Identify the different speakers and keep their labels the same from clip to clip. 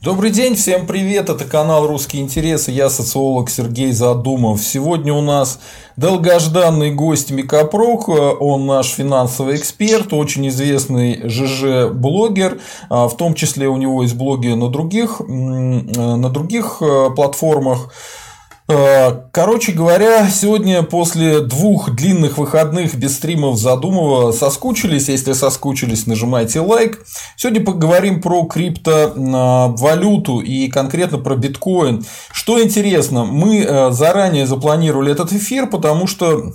Speaker 1: Добрый день, всем привет, это канал «Русские интересы», я социолог Сергей Задумов. Сегодня у нас долгожданный гость Микопрок, он наш финансовый эксперт, очень известный ЖЖ-блогер, в том числе у него есть блоги на других, на других э, платформах. Э, короче говоря, сегодня после двух длинных выходных без стримов Задумова соскучились. Если соскучились, нажимайте лайк. Сегодня поговорим про криптовалюту и конкретно про биткоин. Что интересно, мы э, заранее запланировали этот эфир, потому что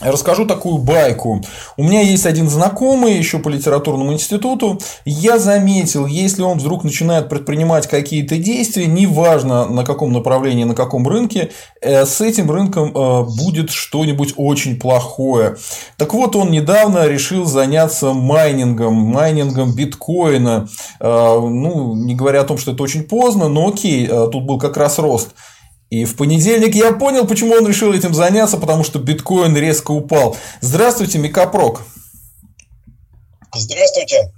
Speaker 1: Расскажу такую байку. У меня есть один знакомый еще по литературному институту. Я заметил, если он вдруг начинает предпринимать какие-то действия, неважно на каком направлении, на каком рынке, э, с этим рынком э, будет что-нибудь очень плохое. Так вот, он недавно решил заняться майнингом, майнингом биткоина. Э, ну, не говоря о том, что это очень поздно, но окей, тут был как раз рост. И в понедельник я понял, почему он решил этим заняться, потому что биткоин резко упал. Здравствуйте, Микапрок.
Speaker 2: Здравствуйте.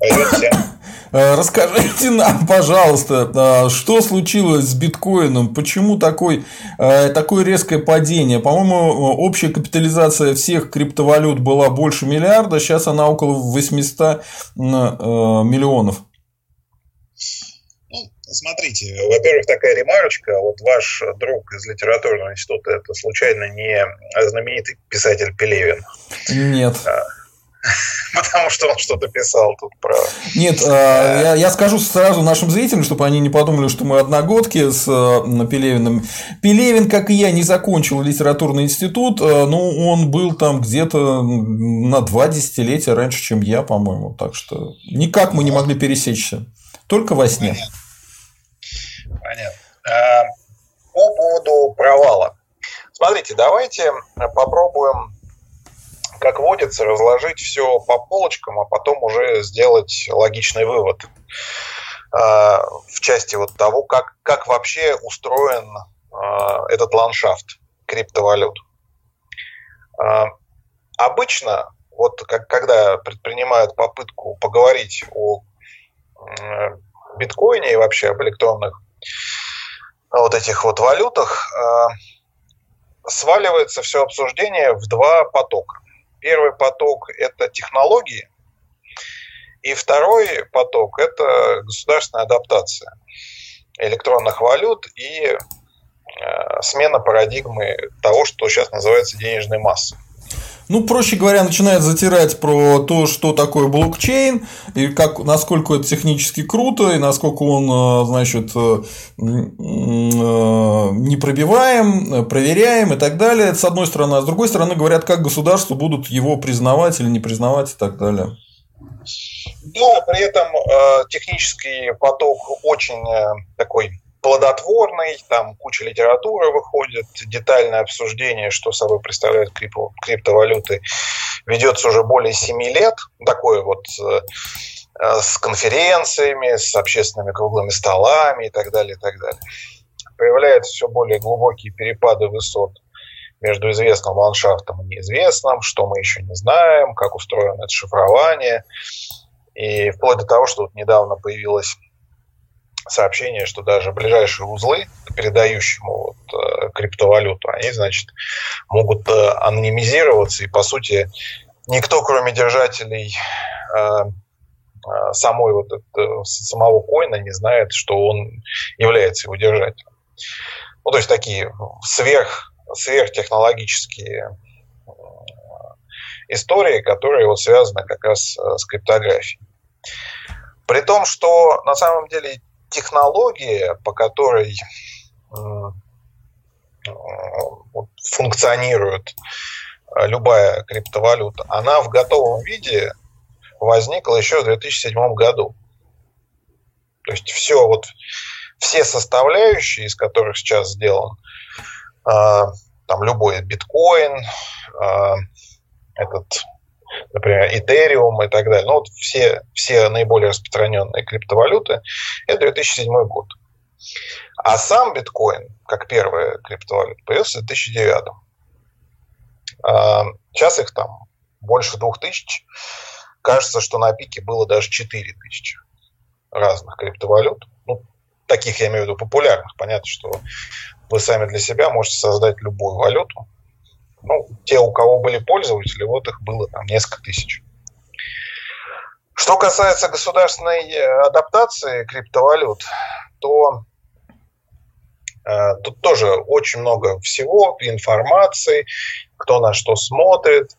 Speaker 1: Э, расскажите нам, пожалуйста, э, что случилось с биткоином, почему такой, э, такое резкое падение? По-моему, общая капитализация всех криптовалют была больше миллиарда, сейчас она около 800 миллионов.
Speaker 2: Смотрите, во-первых, такая ремарочка. Вот ваш друг из литературного института, это случайно не знаменитый писатель Пелевин?
Speaker 1: Нет. А,
Speaker 2: потому что он что-то писал тут про...
Speaker 1: Нет, а, я, я скажу сразу нашим зрителям, чтобы они не подумали, что мы одногодки с Пелевиным. Пелевин, как и я, не закончил литературный институт, а, но он был там где-то на два десятилетия раньше, чем я, по-моему. Так что никак мы не могли пересечься. Только во сне. Понятно.
Speaker 2: Понятно. А, по поводу провала. Смотрите, давайте попробуем, как водится, разложить все по полочкам, а потом уже сделать логичный вывод а, в части вот того, как, как вообще устроен а, этот ландшафт криптовалют. Обычно, вот как, когда предпринимают попытку поговорить о биткоине и вообще об электронных вот этих вот валютах, э, сваливается все обсуждение в два потока. Первый поток – это технологии, и второй поток – это государственная адаптация электронных валют и э, смена парадигмы того, что сейчас называется денежной массой.
Speaker 1: Ну, проще говоря, начинает затирать про то, что такое блокчейн, и как, насколько это технически круто, и насколько он, э, значит, э, э, непробиваем, проверяем и так далее. Это с одной стороны. А с другой стороны, говорят, как государства будут его признавать или не признавать и так далее.
Speaker 2: Да, при этом э, технический поток очень э, такой плодотворный, там куча литературы выходит, детальное обсуждение, что собой представляют крипто, криптовалюты, ведется уже более 7 лет, такое вот э, э, с конференциями, с общественными круглыми столами и так далее, и так далее. Появляются все более глубокие перепады высот между известным ландшафтом и неизвестным, что мы еще не знаем, как устроено это шифрование. И вплоть до того, что вот недавно появилась сообщение, что даже ближайшие узлы передающему вот, э, криптовалюту, они, значит, могут э, анонимизироваться, и, по сути, никто, кроме держателей э, самой вот это, самого коина не знает, что он является его держателем. Ну, то есть такие сверх, сверхтехнологические истории, которые вот связаны как раз с криптографией. При том, что на самом деле технология, по которой э, э, функционирует э, любая криптовалюта, она в готовом виде возникла еще в 2007 году. То есть все вот все составляющие, из которых сейчас сделан там любой биткоин, этот например, Ethereum и так далее. Ну, вот все, все наиболее распространенные криптовалюты – это 2007 год. А сам биткоин, как первая криптовалюта, появился в 2009. А, сейчас их там больше двух тысяч. Кажется, что на пике было даже 4 тысячи. разных криптовалют. Ну, таких я имею в виду популярных. Понятно, что вы сами для себя можете создать любую валюту. Ну, те, у кого были пользователи, вот их было там несколько тысяч. Что касается государственной э, адаптации криптовалют, то э, тут тоже очень много всего, информации, кто на что смотрит,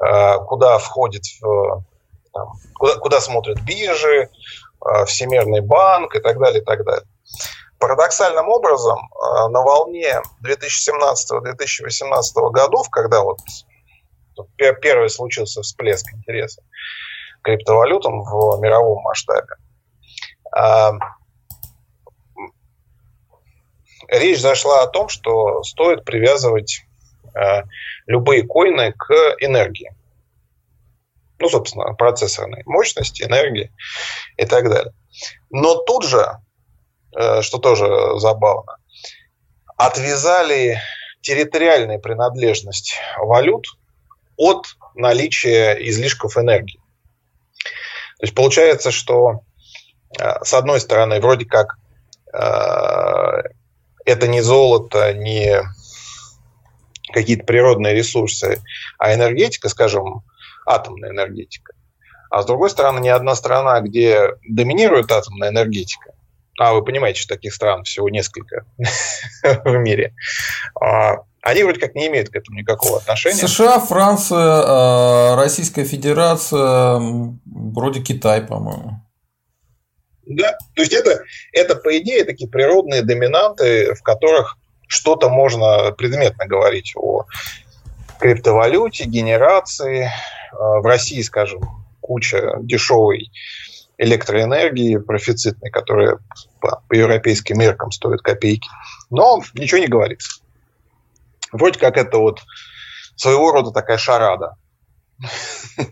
Speaker 2: э, куда входит, в, там, куда, куда смотрят биржи, э, Всемирный банк и так далее, и так далее. Парадоксальным образом, э, на волне 2017-2018 годов, когда вот первый случился всплеск интереса к криптовалютам в мировом масштабе, э, речь зашла о том, что стоит привязывать э, любые коины к энергии. Ну, собственно, процессорной мощности, энергии и так далее. Но тут же что тоже забавно, отвязали территориальную принадлежность валют от наличия излишков энергии. То есть получается, что э, с одной стороны, вроде как э, это не золото, не какие-то природные ресурсы, а энергетика, скажем, атомная энергетика. А с другой стороны, ни одна страна, где доминирует атомная энергетика, а вы понимаете, что таких стран всего несколько в мире, а, они вроде как не имеют к этому никакого отношения.
Speaker 1: США, Франция, а, Российская Федерация, вроде Китай, по-моему.
Speaker 2: Да, то есть это, это, по идее, такие природные доминанты, в которых что-то можно предметно говорить о криптовалюте, генерации. А, в России, скажем, куча дешевой электроэнергии профицитной, которая по, по европейским меркам стоит копейки. Но ничего не говорится. Вроде как это вот своего рода такая шарада.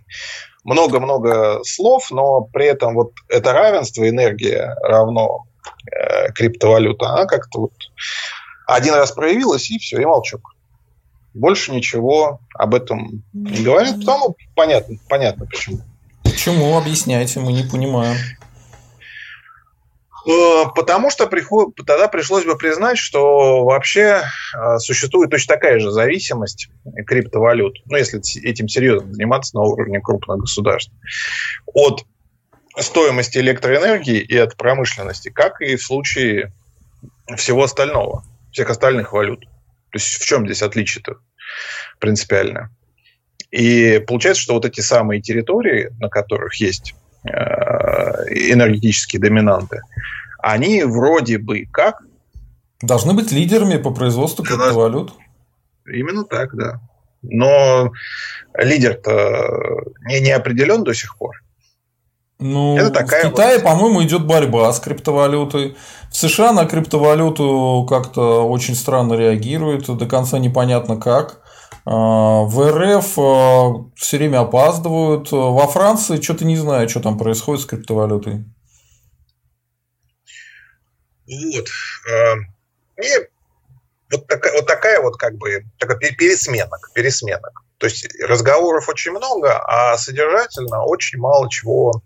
Speaker 2: Много-много слов, но при этом вот это равенство, энергия равно э, криптовалюта, она как-то вот один раз проявилась, и все, и молчок. Больше ничего об этом не говорят, потому понятно, понятно почему.
Speaker 1: Почему? Объясняйте, мы не понимаем.
Speaker 2: Э, потому что приход... тогда пришлось бы признать, что вообще э, существует точно такая же зависимость криптовалют, ну, если этим серьезно заниматься на уровне крупных государств, от стоимости электроэнергии и от промышленности, как и в случае всего остального, всех остальных валют. То есть в чем здесь отличие-то принципиальное? И получается, что вот эти самые территории, на которых есть э, энергетические доминанты, они вроде бы как...
Speaker 1: Должны быть лидерами по производству криптовалют.
Speaker 2: Именно так, да. Но лидер-то не, не определен до сих пор.
Speaker 1: Ну, это такая в Китае, вот... по-моему, идет борьба с криптовалютой. В США на криптовалюту как-то очень странно реагируют, до конца непонятно как. А, в РФ а, все время опаздывают. Во Франции что-то не знаю, что там происходит с криптовалютой.
Speaker 2: Вот. А, и вот такая, вот такая вот как бы такая пересменок, пересменок. То есть разговоров очень много, а содержательно очень мало чего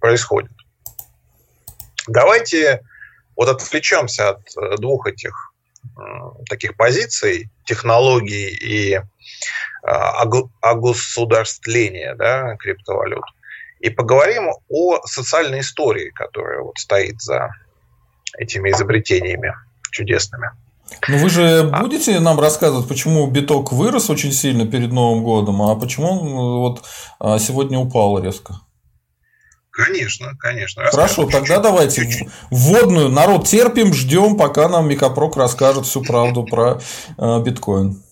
Speaker 2: происходит. Давайте вот отвлечемся от э, двух этих таких позиций, технологий и а, огосударствления да, криптовалют. И поговорим о социальной истории, которая вот стоит за этими изобретениями чудесными.
Speaker 1: Ну вы же а будете нам рассказывать, почему биток вырос очень сильно перед Новым годом, а почему он вот а, сегодня упал резко?
Speaker 2: Конечно, конечно.
Speaker 1: Хорошо, тогда давайте чуть-чуть. вводную. Народ терпим, ждем, пока нам Микопрок расскажет всю правду про э, биткоин.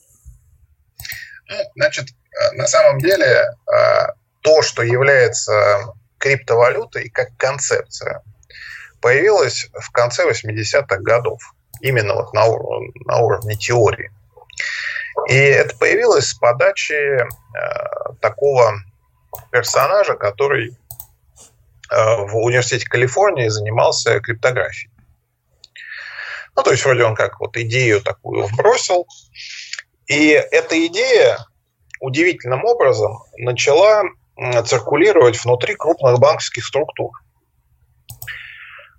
Speaker 2: Ну, значит, э, на самом деле э, то, что является криптовалютой как концепция, появилось в конце 80-х годов. Именно вот на, уровне, на уровне теории. И это появилось с подачи э, такого персонажа, который в университете Калифорнии занимался криптографией. Ну, то есть, вроде он как вот идею такую вбросил. И эта идея удивительным образом начала циркулировать внутри крупных банковских структур.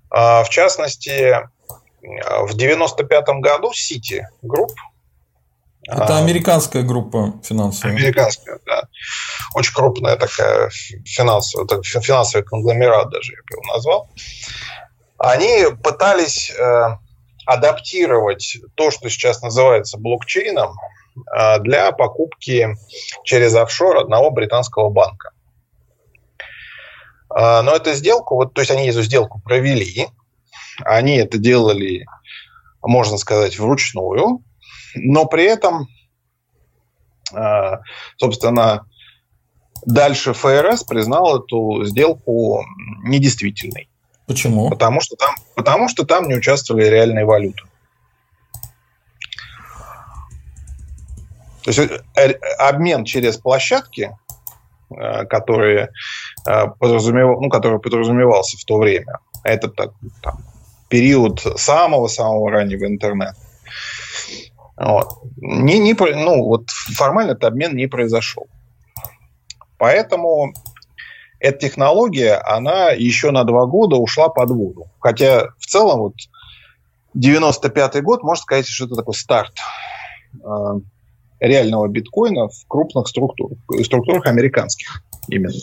Speaker 2: В частности, в 95 году City Group
Speaker 1: это американская группа финансовая.
Speaker 2: Американская, да. Очень крупная такая финансовая, финансовый конгломерат даже я бы его назвал. Они пытались э, адаптировать то, что сейчас называется блокчейном, э, для покупки через офшор одного британского банка. Э, но эту сделку, вот, то есть они эту сделку провели, они это делали, можно сказать, вручную, но при этом, э, собственно, дальше ФРС признал эту сделку недействительной.
Speaker 1: Почему?
Speaker 2: Потому что там, потому что там не участвовали реальные валюты. То есть э, обмен через площадки, э, которые, подразумевал, ну, который подразумевался в то время, это так, там, период самого-самого раннего интернета, вот. Не, не, ну, вот формально этот обмен не произошел. Поэтому эта технология, она еще на два года ушла под воду. Хотя в целом вот 95 год, можно сказать, что это такой старт э, реального биткоина в крупных структурах, структурах американских именно.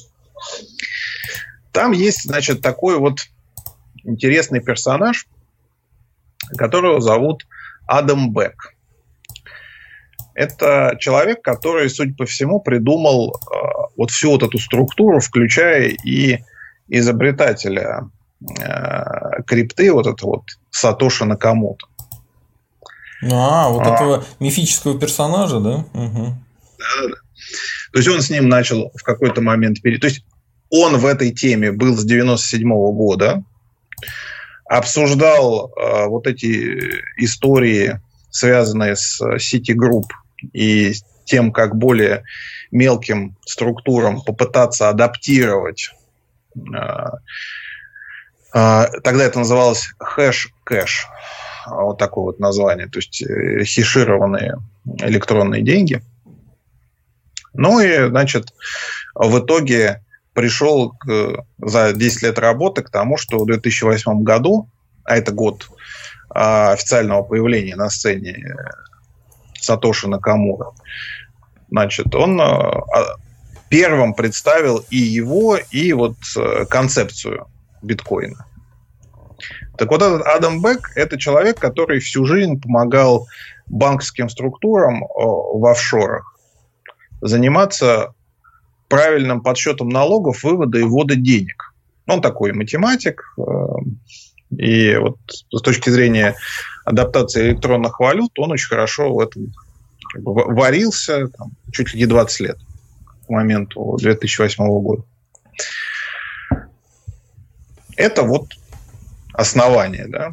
Speaker 2: Там есть, значит, такой вот интересный персонаж, которого зовут Адам Бек. Это человек, который, судя по всему, придумал э, вот всю вот эту структуру, включая и изобретателя э, крипты, вот это вот Сатоши Накамото.
Speaker 1: А, вот а. этого мифического персонажа, да? Угу.
Speaker 2: Да, да. То есть он с ним начал в какой-то момент перейти. То есть он в этой теме был с 97 -го года, обсуждал э, вот эти истории, связанные с Citigroup и тем, как более мелким структурам попытаться адаптировать а, а, Тогда это называлось Hashcash. Вот такое вот название. То есть э, хешированные электронные деньги. Ну и, значит, в итоге пришел к, за 10 лет работы к тому, что в 2008 году, а это год официального появления на сцене Сатоши Накамура. Значит, он э, а, первым представил и его, и вот э, концепцию биткоина. Так вот, этот Адам Бек – это человек, который всю жизнь помогал банковским структурам в офшорах заниматься правильным подсчетом налогов, вывода и ввода денег. Он такой математик, э, и вот с точки зрения адаптации электронных валют, он очень хорошо в этом как бы варился там, чуть ли не 20 лет к моменту 2008 года. Это вот основание да,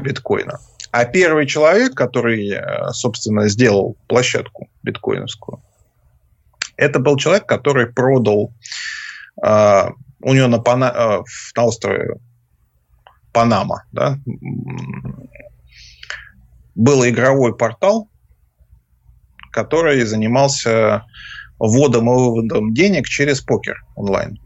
Speaker 2: биткоина. А первый человек, который, э, собственно, сделал площадку биткоиновскую, это был человек, который продал э, у него на, Пана, э, на острове Панама, да, был игровой портал, который занимался вводом и выводом денег через покер онлайн.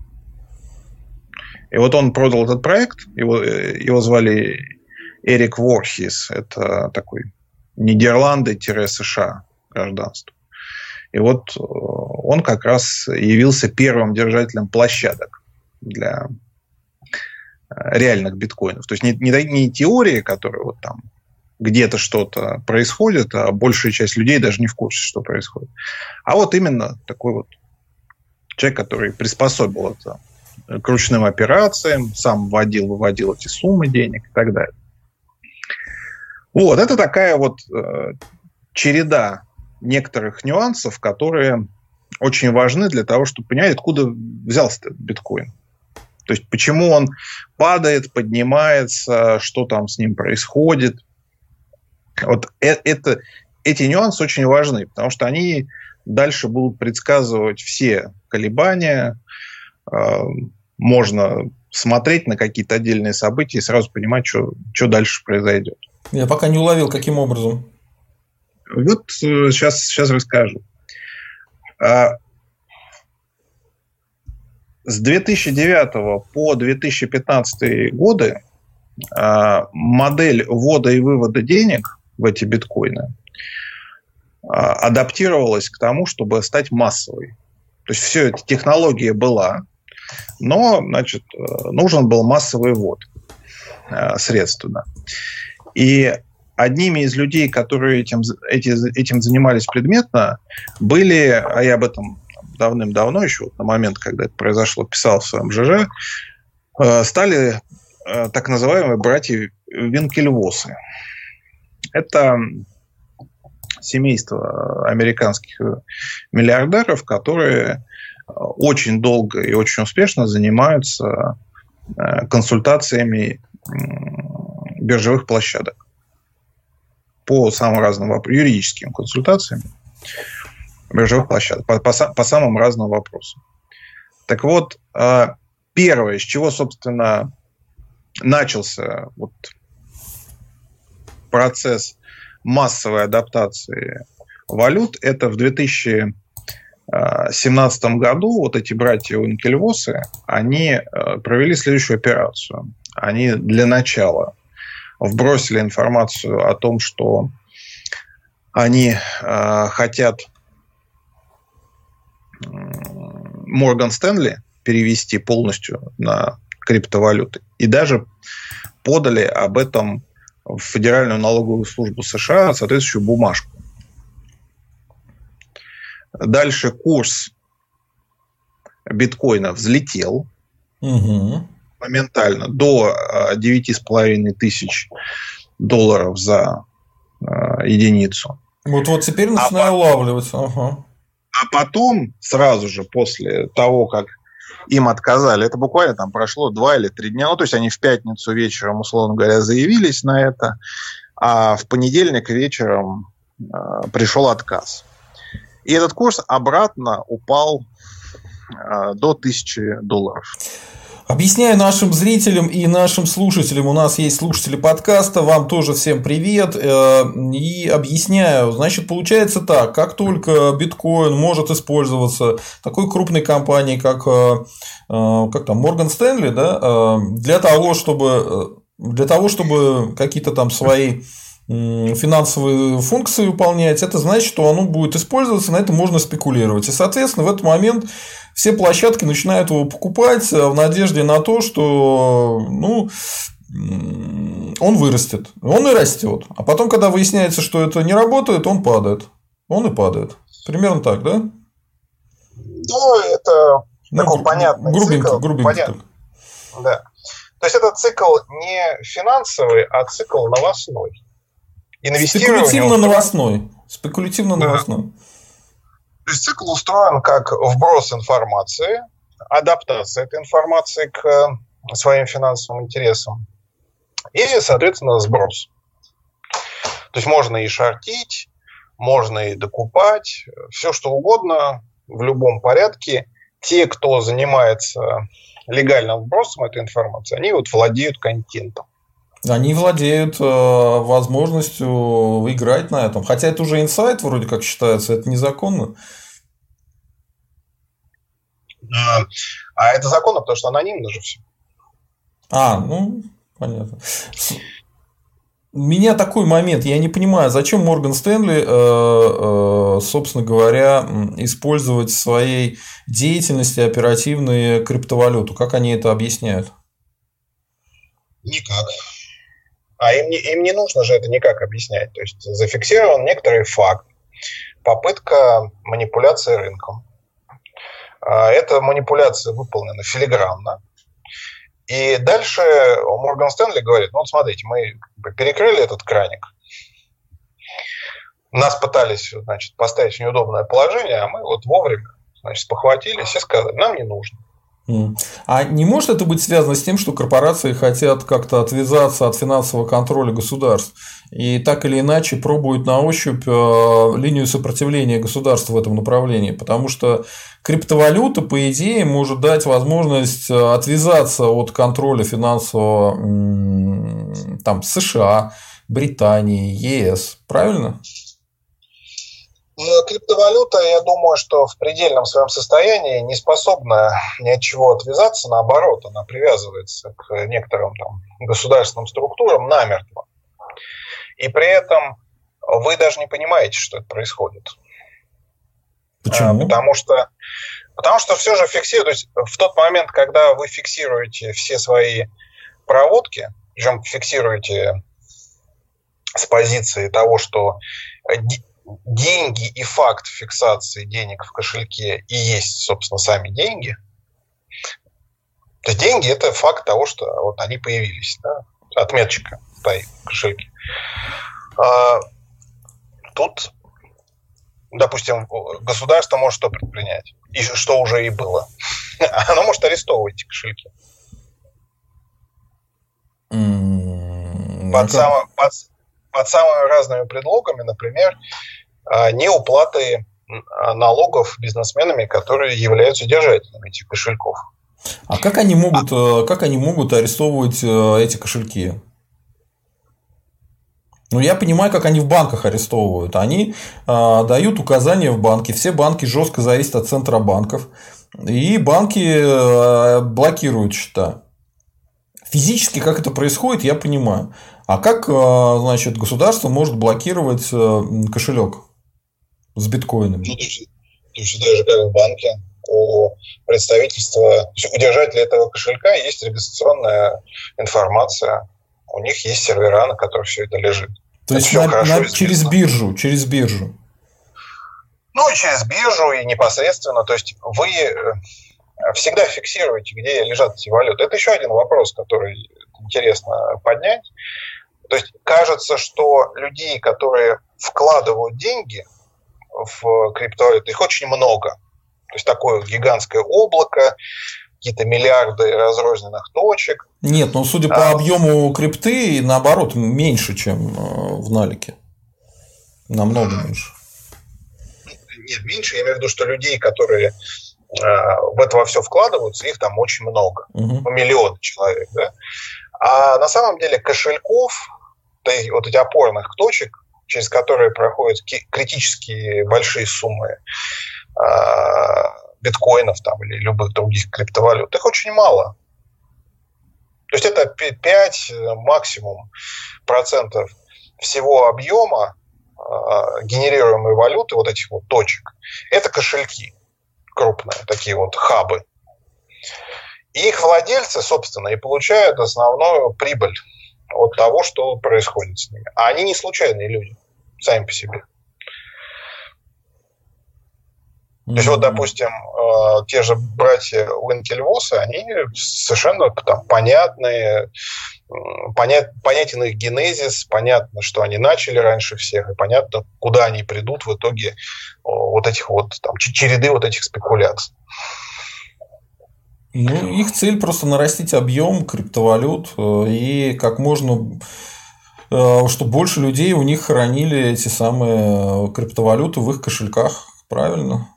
Speaker 2: И вот он продал этот проект, его, его звали Эрик Ворхис, это такой Нидерланды-США гражданство. И вот э, он как раз явился первым держателем площадок для э, реальных биткоинов. То есть не, не, не теории, которые вот там где-то что-то происходит, а большая часть людей даже не в курсе, что происходит. А вот именно такой вот человек, который приспособил это к ручным операциям, сам вводил, выводил эти суммы денег и так далее. Вот, это такая вот э, череда некоторых нюансов, которые очень важны для того, чтобы понять, откуда взялся этот биткоин. То есть, почему он падает, поднимается, что там с ним происходит. Вот э, это, эти нюансы очень важны, потому что они дальше будут предсказывать все колебания. А, можно смотреть на какие-то отдельные события и сразу понимать, что, что дальше произойдет.
Speaker 1: Я пока не уловил, каким образом.
Speaker 2: Вот сейчас, э, сейчас расскажу. А, с 2009 по 2015 годы модель ввода и вывода денег в эти биткоины адаптировалась к тому, чтобы стать массовой. То есть все эта технология была, но значит, нужен был массовый ввод средственно. И одними из людей, которые этим, эти, этим занимались предметно, были, а я об этом давным-давно еще, вот на момент, когда это произошло, писал в своем ЖЖ, э, стали э, так называемые братья Винкельвосы. Это семейство американских миллиардеров, которые очень долго и очень успешно занимаются э, консультациями биржевых площадок по самым разным вопросам, юридическим консультациям биржевых площадок по, по, по самым разным вопросам. Так вот, а, первое, с чего, собственно, начался вот процесс массовой адаптации валют, это в 2017 году вот эти братья Уинкельвосы, они а, провели следующую операцию. Они для начала вбросили информацию о том, что они э, хотят Морган Стэнли перевести полностью на криптовалюты. И даже подали об этом в Федеральную налоговую службу США соответствующую бумажку. Дальше курс биткоина взлетел. Угу моментально до 9,5 а, тысяч долларов за а, единицу.
Speaker 1: Вот, вот теперь начинаю а улавливаться. Ага.
Speaker 2: А потом, сразу же после того, как им отказали, это буквально там прошло два или три дня, ну, то есть они в пятницу вечером, условно говоря, заявились на это, а в понедельник вечером э, пришел отказ. И этот курс обратно упал э, до 1000 долларов.
Speaker 1: Объясняю нашим зрителям и нашим слушателям, у нас есть слушатели подкаста, вам тоже всем привет, э, и объясняю, значит, получается так, как только биткоин может использоваться такой крупной компанией, как, э, э, как там, Morgan Stanley, да, для того, чтобы, для того, чтобы какие-то там свои финансовые функции выполнять, это значит, что оно будет использоваться, на это можно спекулировать. И, соответственно, в этот момент все площадки начинают его покупать в надежде на то, что ну, он вырастет. Он и растет. А потом, когда выясняется, что это не работает, он падает. Он и падает. Примерно так, да?
Speaker 2: Ну, это ну, такой понятный грубенько, цикл. Грубенько понятно. Да. То есть это цикл не финансовый, а цикл новостной.
Speaker 1: Спекулятивно-новостной. Спекулятивно-новостной. Да.
Speaker 2: То есть цикл устроен как вброс информации, адаптация этой информации к э, своим финансовым интересам и, соответственно, сброс. То есть можно и шортить, можно и докупать, все что угодно в любом порядке. Те, кто занимается легальным вбросом этой информации, они вот владеют контентом.
Speaker 1: Они владеют э, возможностью выиграть на этом. Хотя это уже инсайт вроде как считается, это незаконно.
Speaker 2: А, а это законно, потому что анонимно же все.
Speaker 1: А, ну, понятно. Меня такой момент, я не понимаю, зачем Морган Стэнли, э, э, собственно говоря, использовать в своей деятельности оперативные криптовалюту? Как они это объясняют?
Speaker 2: Никак. А им не, им не нужно же это никак объяснять. То есть зафиксирован некоторый факт, попытка манипуляции рынком. А, эта манипуляция выполнена филигранно. И дальше Морган Стэнли говорит, ну вот смотрите, мы перекрыли этот краник, нас пытались значит, поставить в неудобное положение, а мы вот вовремя значит, спохватились и сказали, нам не нужно.
Speaker 1: А не может это быть связано с тем, что корпорации хотят как-то отвязаться от финансового контроля государств и так или иначе пробуют на ощупь э, линию сопротивления государства в этом направлении? Потому что криптовалюта, по идее, может дать возможность э, отвязаться от контроля финансового там, США, Британии, ЕС. Правильно?
Speaker 2: Ну, криптовалюта, я думаю, что в предельном своем состоянии не способна ни от чего отвязаться, наоборот, она привязывается к некоторым там, государственным структурам намертво. И при этом вы даже не понимаете, что это происходит.
Speaker 1: Почему?
Speaker 2: А, потому что, потому что все же фиксирует, то есть в тот момент, когда вы фиксируете все свои проводки, причем фиксируете с позиции того, что деньги и факт фиксации денег в кошельке и есть, собственно, сами деньги. То есть деньги – это факт того, что вот они появились, да? отметочка стоит в кошельке. А, тут, допустим, государство может что предпринять, и что уже и было. Оно может арестовывать эти кошельки. Под, само, под, под самыми разными предлогами, например, а, неуплаты а, налогов бизнесменами, которые являются держателями этих кошельков.
Speaker 1: А как они могут, а... как они могут арестовывать э, эти кошельки? Ну, я понимаю, как они в банках арестовывают. Они э, дают указания в банке. Все банки жестко зависят от центробанков. И банки э, блокируют счета. Физически, как это происходит, я понимаю. А как, э, значит, государство может блокировать э, кошелек? с биткоинами? Ну,
Speaker 2: точно так же, как в банке. У представительства, у держателя этого кошелька есть регистрационная информация. У них есть сервера, на которых все это лежит.
Speaker 1: То это есть на, на, через биржу, через биржу.
Speaker 2: Ну, через биржу и непосредственно. То есть вы э, всегда фиксируете, где лежат эти валюты. Это еще один вопрос, который интересно поднять. То есть кажется, что людей, которые вкладывают деньги – в криптовалюту, их очень много. То есть такое гигантское облако, какие-то миллиарды разрозненных точек.
Speaker 1: Нет, ну судя по а, объему крипты, наоборот, меньше, чем э, в налике. Намного меньше.
Speaker 2: Нет, меньше. Я имею в виду, что людей, которые э, в это во все вкладываются, их там очень много. Угу. Миллион человек. Да? А на самом деле кошельков, вот эти опорных точек, через которые проходят критически большие суммы а, биткоинов там, или любых других криптовалют, их очень мало. То есть это 5 максимум процентов всего объема э, генерируемой валюты, вот этих вот точек, это кошельки крупные, такие вот хабы. И их владельцы, собственно, и получают основную прибыль от того, что происходит с ними. А они не случайные люди, сами по себе. То есть, вот, допустим, э, те же братья Уинкельвосы, они совершенно там, понятные, понят, понятен их генезис, понятно, что они начали раньше всех, и понятно, куда они придут в итоге вот этих вот там, череды вот этих спекуляций.
Speaker 1: Ну, их цель просто нарастить объем криптовалют э, и как можно э, чтобы больше людей у них хранили эти самые криптовалюты в их кошельках. Правильно?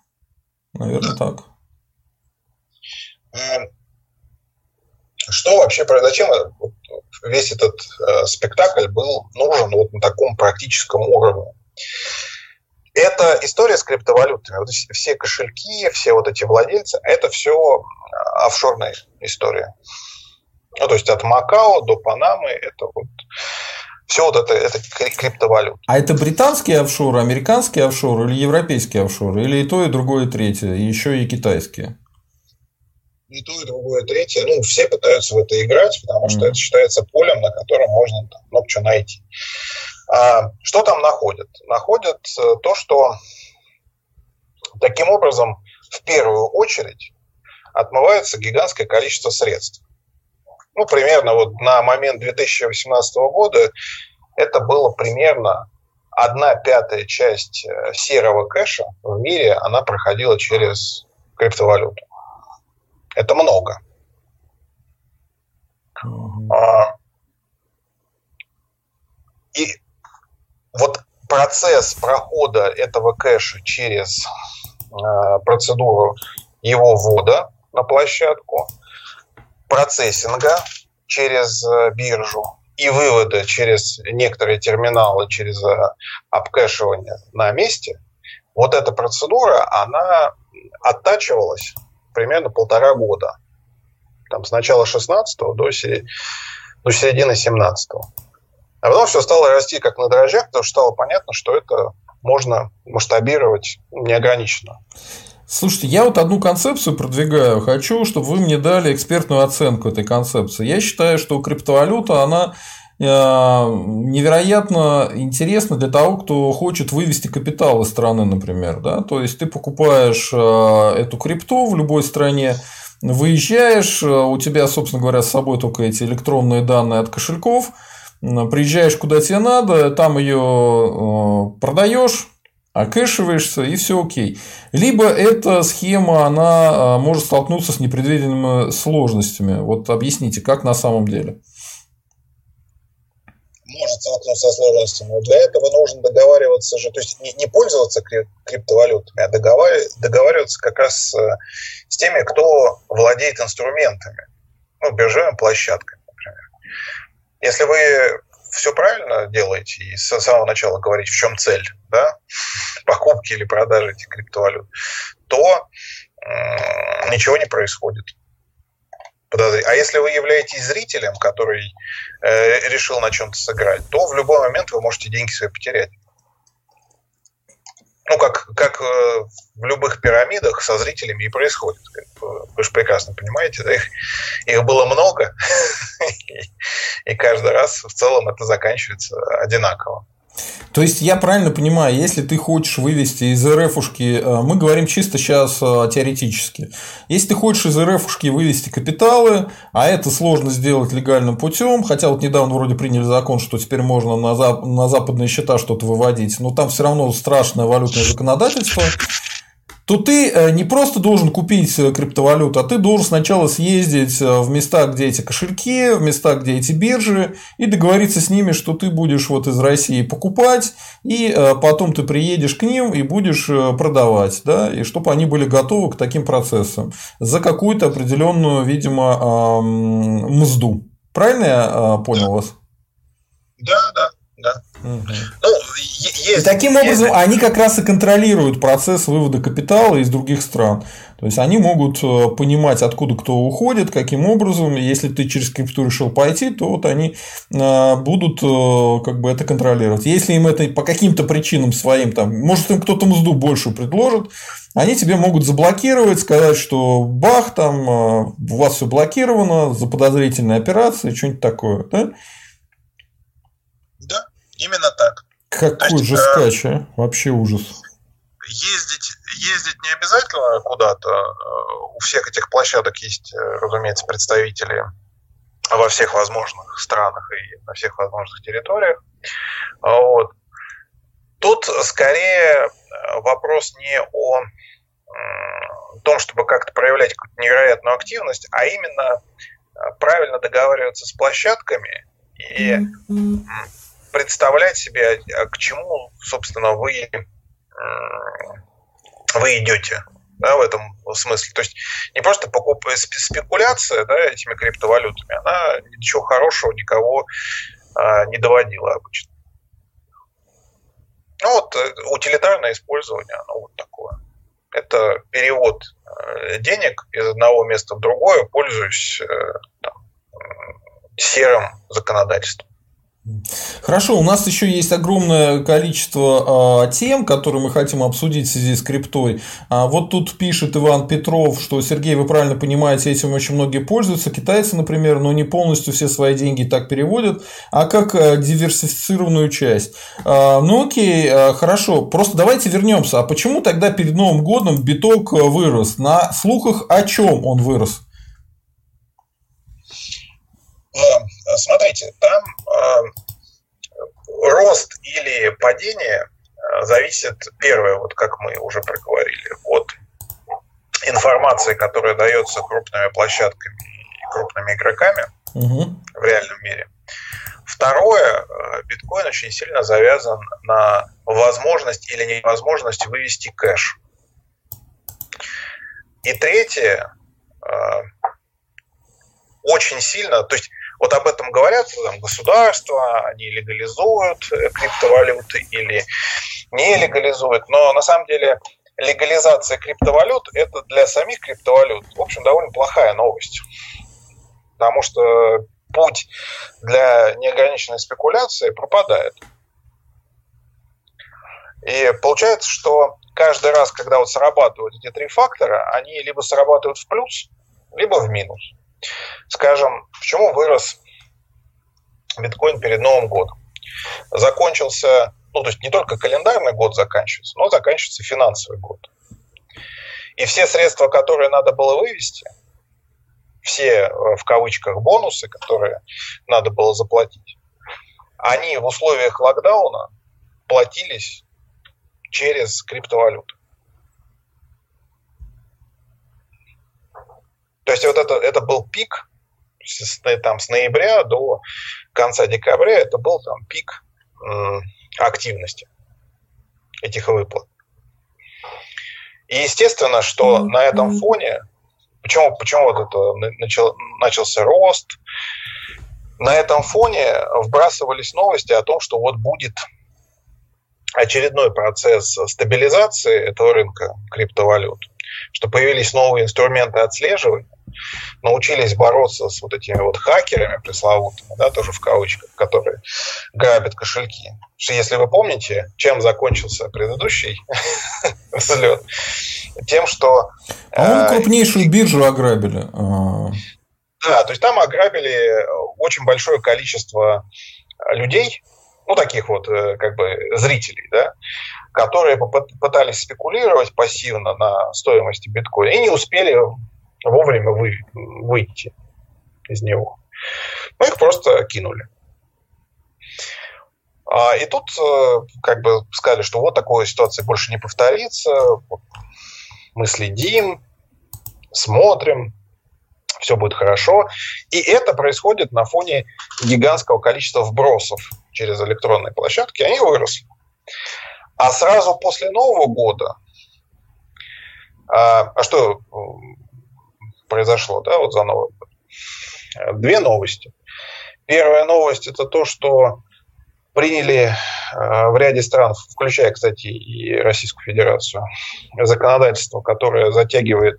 Speaker 1: Наверное, да. так.
Speaker 2: Что вообще, зачем весь этот э, спектакль был нужен вот на таком практическом уровне? Это история с криптовалютами. Вот все кошельки, все вот эти владельцы, это все офшорная история. Ну, то есть от Макао до Панамы это вот все вот это, это криптовалюта.
Speaker 1: А это британские офшоры, американские офшоры или европейские офшоры? Или и то, и другое, и третье, и еще и китайские?
Speaker 2: И то, и другое, и третье. Ну, все пытаются в это играть, потому что mm. это считается полем, на котором можно там, много чего найти. А, что там находят? Находят э, то, что таким образом в первую очередь отмывается гигантское количество средств. Ну, примерно вот на момент 2018 года это было примерно одна пятая часть э, серого кэша в мире, она проходила через криптовалюту. Это много. Uh-huh. И вот процесс прохода этого кэша через э, процедуру его ввода на площадку, процессинга через э, биржу и вывода через некоторые терминалы, через э, обкэшивание на месте, вот эта процедура, она оттачивалась примерно полтора года. Там с начала 16 до, до середины 17 -го. А потом все стало расти как на дрожжах, потому что стало понятно, что это можно масштабировать неограниченно.
Speaker 1: Слушайте, я вот одну концепцию продвигаю. Хочу, чтобы вы мне дали экспертную оценку этой концепции. Я считаю, что криптовалюта, она э, невероятно интересна для того, кто хочет вывести капитал из страны, например. Да? То есть ты покупаешь э, эту крипту в любой стране, выезжаешь, э, у тебя, собственно говоря, с собой только эти электронные данные от кошельков, приезжаешь куда тебе надо, там ее продаешь, окэшиваешься и все окей. Либо эта схема, она а, может столкнуться с непредвиденными сложностями. Вот объясните, как на самом деле?
Speaker 2: Может столкнуться со сложностями. Но для этого нужно договариваться же, то есть не, не пользоваться криптовалютами, а договариваться как раз э, с теми, кто владеет инструментами, ну, биржевыми площадками. Если вы все правильно делаете и с самого начала говорите, в чем цель, да, покупки или продажи этих криптовалют, то ничего не происходит. А если вы являетесь зрителем, который э, решил на чем-то сыграть, то в любой момент вы можете деньги свои потерять. Ну, как, как э, в любых пирамидах со зрителями и происходит. Вы же прекрасно понимаете, да, их, их было много, и каждый раз в целом это заканчивается одинаково.
Speaker 1: То есть я правильно понимаю, если ты хочешь вывести из РФушки, э, мы говорим чисто сейчас э, теоретически, если ты хочешь из РФушки вывести капиталы, а это сложно сделать легальным путем, хотя вот недавно вроде приняли закон, что теперь можно на, зап- на западные счета что-то выводить, но там все равно страшное валютное законодательство, то ты э, не просто должен купить э, криптовалюту, а ты должен сначала съездить э, в места, где эти кошельки, в места, где эти биржи, и договориться с ними, что ты будешь вот из России покупать, и потом ты приедешь к ним и будешь продавать, да, и чтобы они были готовы к таким процессам за какую-то определенную, видимо, мзду. Правильно я понял вас?
Speaker 2: Да, да, да. Угу. Ну,
Speaker 1: есть, и таким образом есть. они как раз и контролируют процесс вывода капитала из других стран. То есть они могут э, понимать, откуда кто уходит, каким образом. Если ты через крипту решил пойти, то вот они э, будут э, как бы это контролировать. Если им это по каким-то причинам своим, там, может им кто-то мзду больше предложит, они тебе могут заблокировать, сказать, что бах, там у вас все блокировано за подозрительные операции, что-нибудь такое. Да?
Speaker 2: Именно так.
Speaker 1: Какой есть, же скач, а? Вообще ужас.
Speaker 2: Ездить, ездить не обязательно куда-то. У всех этих площадок есть, разумеется, представители во всех возможных странах и на всех возможных территориях. Вот. Тут скорее вопрос не о том, чтобы как-то проявлять какую-то невероятную активность, а именно правильно договариваться с площадками и mm-hmm представлять себе, а к чему, собственно, вы, вы идете да, в этом смысле. То есть не просто покуп... спекуляция да, этими криптовалютами, она ничего хорошего никого а, не доводила обычно. Ну вот э, утилитарное использование, оно вот такое. Это перевод э, денег из одного места в другое, пользуясь э, там, серым законодательством.
Speaker 1: Хорошо, у нас еще есть огромное количество э, тем, которые мы хотим обсудить в связи с криптой. А вот тут пишет Иван Петров, что Сергей, вы правильно понимаете, этим очень многие пользуются. Китайцы, например, но не полностью все свои деньги так переводят, а как э, диверсифицированную часть. Э, ну окей, э, хорошо. Просто давайте вернемся. А почему тогда перед Новым годом биток вырос? На слухах о чем он вырос?
Speaker 2: Смотрите, там рост или падение э, зависит, первое, вот как мы уже проговорили, от информации, которая дается крупными площадками и крупными игроками угу. в реальном мире. Второе, э, биткоин очень сильно завязан на возможность или невозможность вывести кэш. И третье, э, очень сильно, то есть вот об этом говорят там, государства, они легализуют э, криптовалюты или не легализует. Но на самом деле легализация криптовалют – это для самих криптовалют, в общем, довольно плохая новость. Потому что путь для неограниченной спекуляции пропадает. И получается, что каждый раз, когда вот срабатывают эти три фактора, они либо срабатывают в плюс, либо в минус. Скажем, почему вырос биткоин перед Новым годом? Закончился, ну то есть не только календарный год заканчивается, но заканчивается финансовый год. И все средства, которые надо было вывести, все э, в кавычках бонусы, которые надо было заплатить, они в условиях локдауна платились через криптовалюту. То есть вот это, это был пик с, там, с ноября до конца декабря, это был там пик активности этих выплат. И естественно, что mm-hmm. на этом фоне, почему, почему вот это начал, начался рост, на этом фоне вбрасывались новости о том, что вот будет очередной процесс стабилизации этого рынка криптовалют, что появились новые инструменты отслеживания, научились бороться с вот этими вот хакерами пресловутыми, да, тоже в кавычках, которые грабят кошельки. Что если вы помните, чем закончился предыдущий взлет, тем, что...
Speaker 1: По-моему, э, крупнейшую биржу ограбили. А.
Speaker 2: Да, то есть там ограбили очень большое количество людей, ну, таких вот э, как бы зрителей, да, которые пытались спекулировать пассивно на стоимости биткоина и не успели вовремя вы, выйти из него. Ну, их просто кинули. А, и тут э, как бы сказали, что вот такой ситуации больше не повторится. Мы следим, смотрим, все будет хорошо. И это происходит на фоне гигантского количества вбросов через электронные площадки. Они выросли. А сразу после Нового года, а, а что произошло, да, вот за Новый год? Две новости. Первая новость это то, что приняли в ряде стран, включая, кстати, и Российскую Федерацию, законодательство, которое затягивает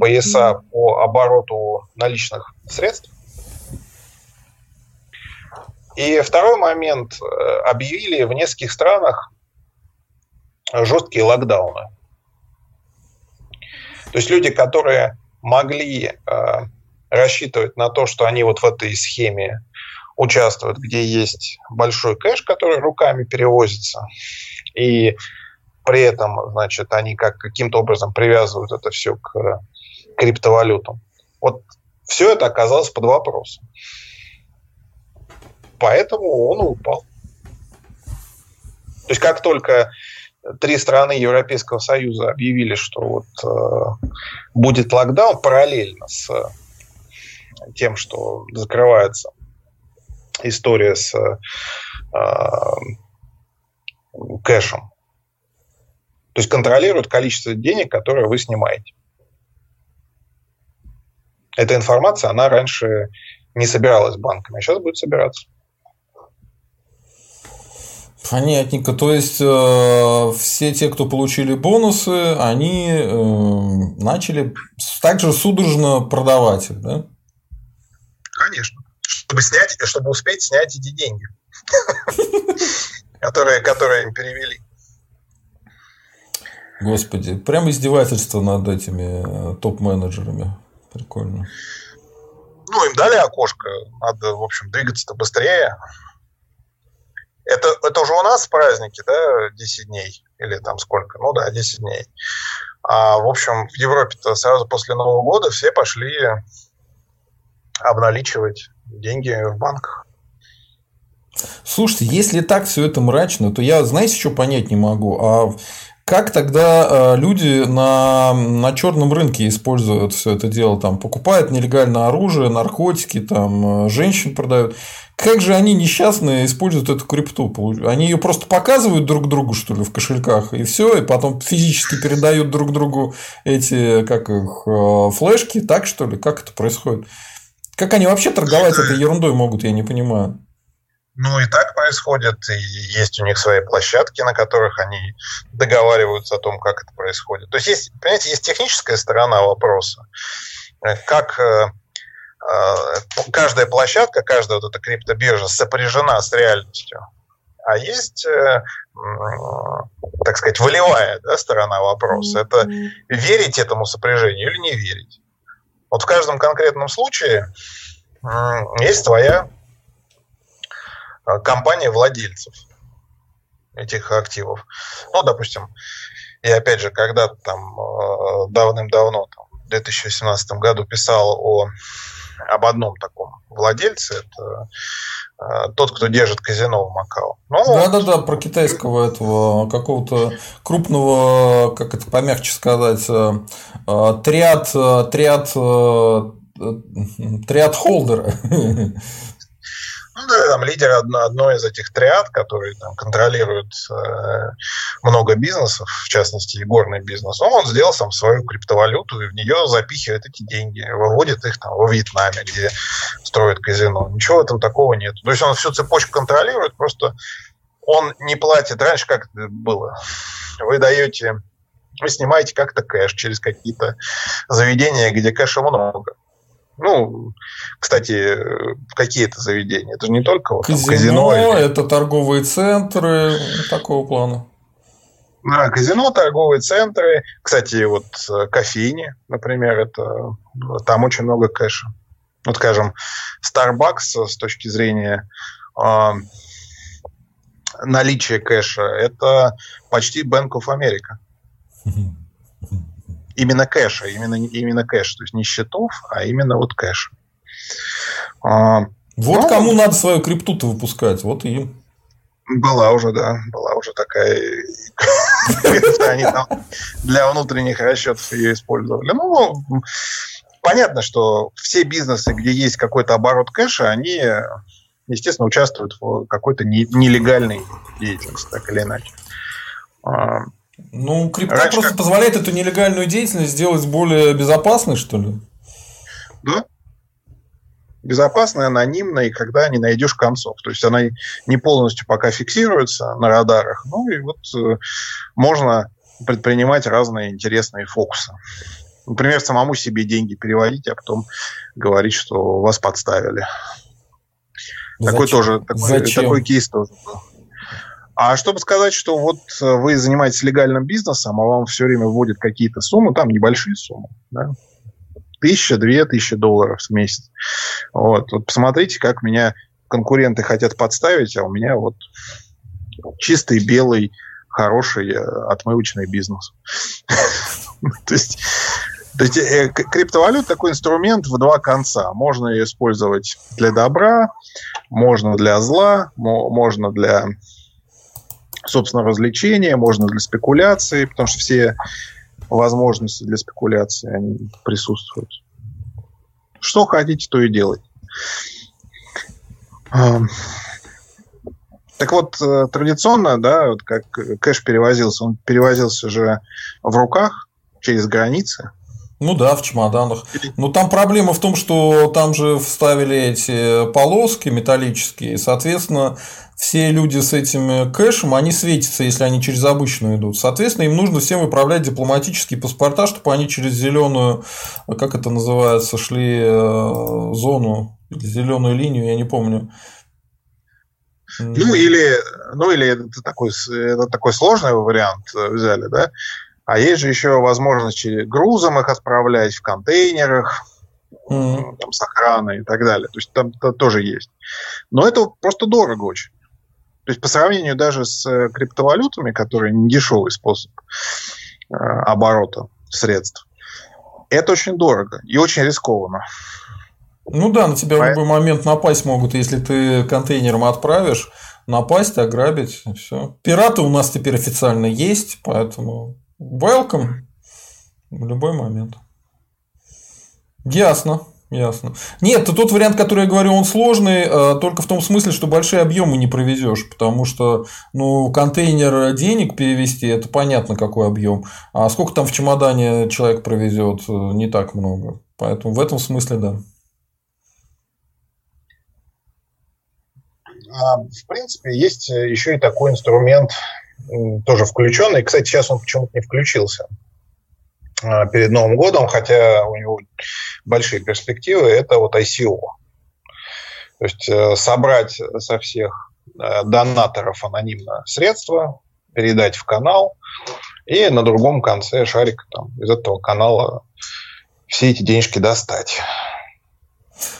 Speaker 2: пояса по обороту наличных средств. И второй момент. Э, объявили в нескольких странах жесткие локдауны. То есть люди, которые могли э, рассчитывать на то, что они вот в этой схеме участвуют, где есть большой кэш, который руками перевозится, и при этом, значит, они как каким-то образом привязывают это все к криптовалютам. Вот все это оказалось под вопросом. Поэтому он упал. То есть как только три страны Европейского Союза объявили, что вот э, будет локдаун параллельно с тем, что закрывается история с э, кэшем. То есть контролируют количество денег, которое вы снимаете. Эта информация, она раньше не собиралась банками, а сейчас будет собираться.
Speaker 1: Понятненько. То есть э, все те, кто получили бонусы, они э, начали также судорожно продавать их, да?
Speaker 2: Конечно. Чтобы снять, чтобы успеть снять эти деньги, которые, которые им перевели.
Speaker 1: Господи, прям издевательство над этими э, топ-менеджерами. Прикольно.
Speaker 2: Ну, им дали окошко, надо, в общем, двигаться-то быстрее. Это, это уже у нас праздники, да, 10 дней? Или там сколько? Ну да, 10 дней. А, в общем, в Европе-то сразу после Нового года все пошли обналичивать деньги в банках.
Speaker 1: Слушайте, если так все это мрачно, то я, знаете, что понять не могу? А как тогда э, люди на, на черном рынке используют все это дело? Там покупают нелегальное оружие, наркотики, там, э, женщин продают. Как же они несчастные используют эту крипту? Они ее просто показывают друг другу, что ли, в кошельках, и все, и потом физически передают друг другу эти, как их, э, флешки, так что ли? Как это происходит? Как они вообще торговать этой ерундой могут, я не понимаю.
Speaker 2: Ну и так происходит, и есть у них свои площадки, на которых они договариваются о том, как это происходит. То есть есть, понимаете, есть техническая сторона вопроса, как э, каждая площадка, каждая вот эта криптобиржа сопряжена с реальностью. А есть, э, так сказать, волевая да, сторона вопроса. Это верить этому сопряжению или не верить. Вот в каждом конкретном случае есть твоя Э, компания владельцев этих активов. Ну, допустим, я опять же когда-то там э, давным-давно, там, в 2017 году писал о, об одном таком владельце, это э, тот, кто держит казино в Макао.
Speaker 1: Ну, Да-да-да, про китайского этого какого-то крупного, как это помягче сказать, триад, триад, триад холдера.
Speaker 2: Ну да, там лидер одно, одной из этих триад, который там контролирует э, много бизнесов, в частности и горный бизнес, ну, он сделал сам свою криптовалюту и в нее запихивает эти деньги, выводит их там во Вьетнаме, где строят казино. Ничего в этом такого нет. То есть он всю цепочку контролирует, просто он не платит. Раньше как это было? Вы даете, вы снимаете как-то кэш через какие-то заведения, где кэша много. Ну, кстати, какие это заведения? Это же не только вот,
Speaker 1: казино, казино или... это торговые центры такого плана.
Speaker 2: Да, казино, торговые центры. Кстати, вот э, кофейни, например, это там очень много кэша. Вот, скажем, Starbucks с точки зрения э, наличия кэша, это почти Bank of America. именно кэша, именно, именно кэш, то есть не счетов, а именно вот кэш.
Speaker 1: А, вот ну, кому надо свою крипту-то выпускать, вот и им.
Speaker 2: Была уже, да, была уже такая. Они для внутренних расчетов ее использовали. Ну, понятно, что все бизнесы, где есть какой-то оборот кэша, они, естественно, участвуют в какой-то нелегальной деятельности, так или иначе.
Speaker 1: Ну, крипта Раньше просто как... позволяет эту нелегальную деятельность сделать более безопасной, что ли?
Speaker 2: Да. Безопасной, анонимной, и когда не найдешь концов. То есть она не полностью пока фиксируется на радарах. Ну и вот э, можно предпринимать разные интересные фокусы. Например, самому себе деньги переводить, а потом говорить, что вас подставили. Зачем? Такой тоже такой, Зачем? такой кейс тоже был. А чтобы сказать, что вот э, вы занимаетесь легальным бизнесом, а вам все время вводят какие-то суммы, там небольшие суммы, да, тысяча, две тысячи долларов в месяц. Вот. вот посмотрите, как меня конкуренты хотят подставить, а у меня вот чистый, белый, хороший, э, отмывочный бизнес. То есть э, криптовалюта такой инструмент в два конца. Можно ее использовать для добра, можно для зла, можно для собственно, развлечения, можно для спекуляции, потому что все возможности для спекуляции, они присутствуют. Что хотите, то и делать. Так вот, э, традиционно, да, вот как кэш перевозился, он перевозился же в руках через границы.
Speaker 1: Ну да, в чемоданах. Но там проблема в том, что там же вставили эти полоски металлические, соответственно, все люди с этим кэшем, они светятся, если они через обычную идут. Соответственно, им нужно всем выправлять дипломатические паспорта, чтобы они через зеленую, как это называется, шли э, зону или зеленую линию, я не помню.
Speaker 2: Ну или, ну или это такой, это такой сложный вариант взяли, да? А есть же еще возможность грузом их отправлять в контейнерах, mm-hmm. там, с охраной и так далее. То есть там это тоже есть. Но это просто дорого очень. То есть по сравнению даже с э, криптовалютами, которые не дешевый способ э, оборота средств, это очень дорого и очень рискованно.
Speaker 1: Ну да, на тебя в любой момент напасть могут, если ты контейнером отправишь, напасть, ограбить, все. Пираты у нас теперь официально есть, поэтому welcome в любой момент. Ясно. Ясно. Нет, тот вариант, который я говорю, он сложный, э, только в том смысле, что большие объемы не провезешь, потому что ну, контейнер денег перевести это понятно, какой объем. А сколько там в чемодане человек провезет, э, не так много. Поэтому в этом смысле да.
Speaker 2: А, в принципе, есть еще и такой инструмент, тоже включенный. Кстати, сейчас он почему-то не включился перед Новым годом, хотя у него большие перспективы, это вот ICO. То есть э, собрать со всех э, донаторов анонимно средства, передать в канал, и на другом конце шарика там, из этого канала все эти денежки достать.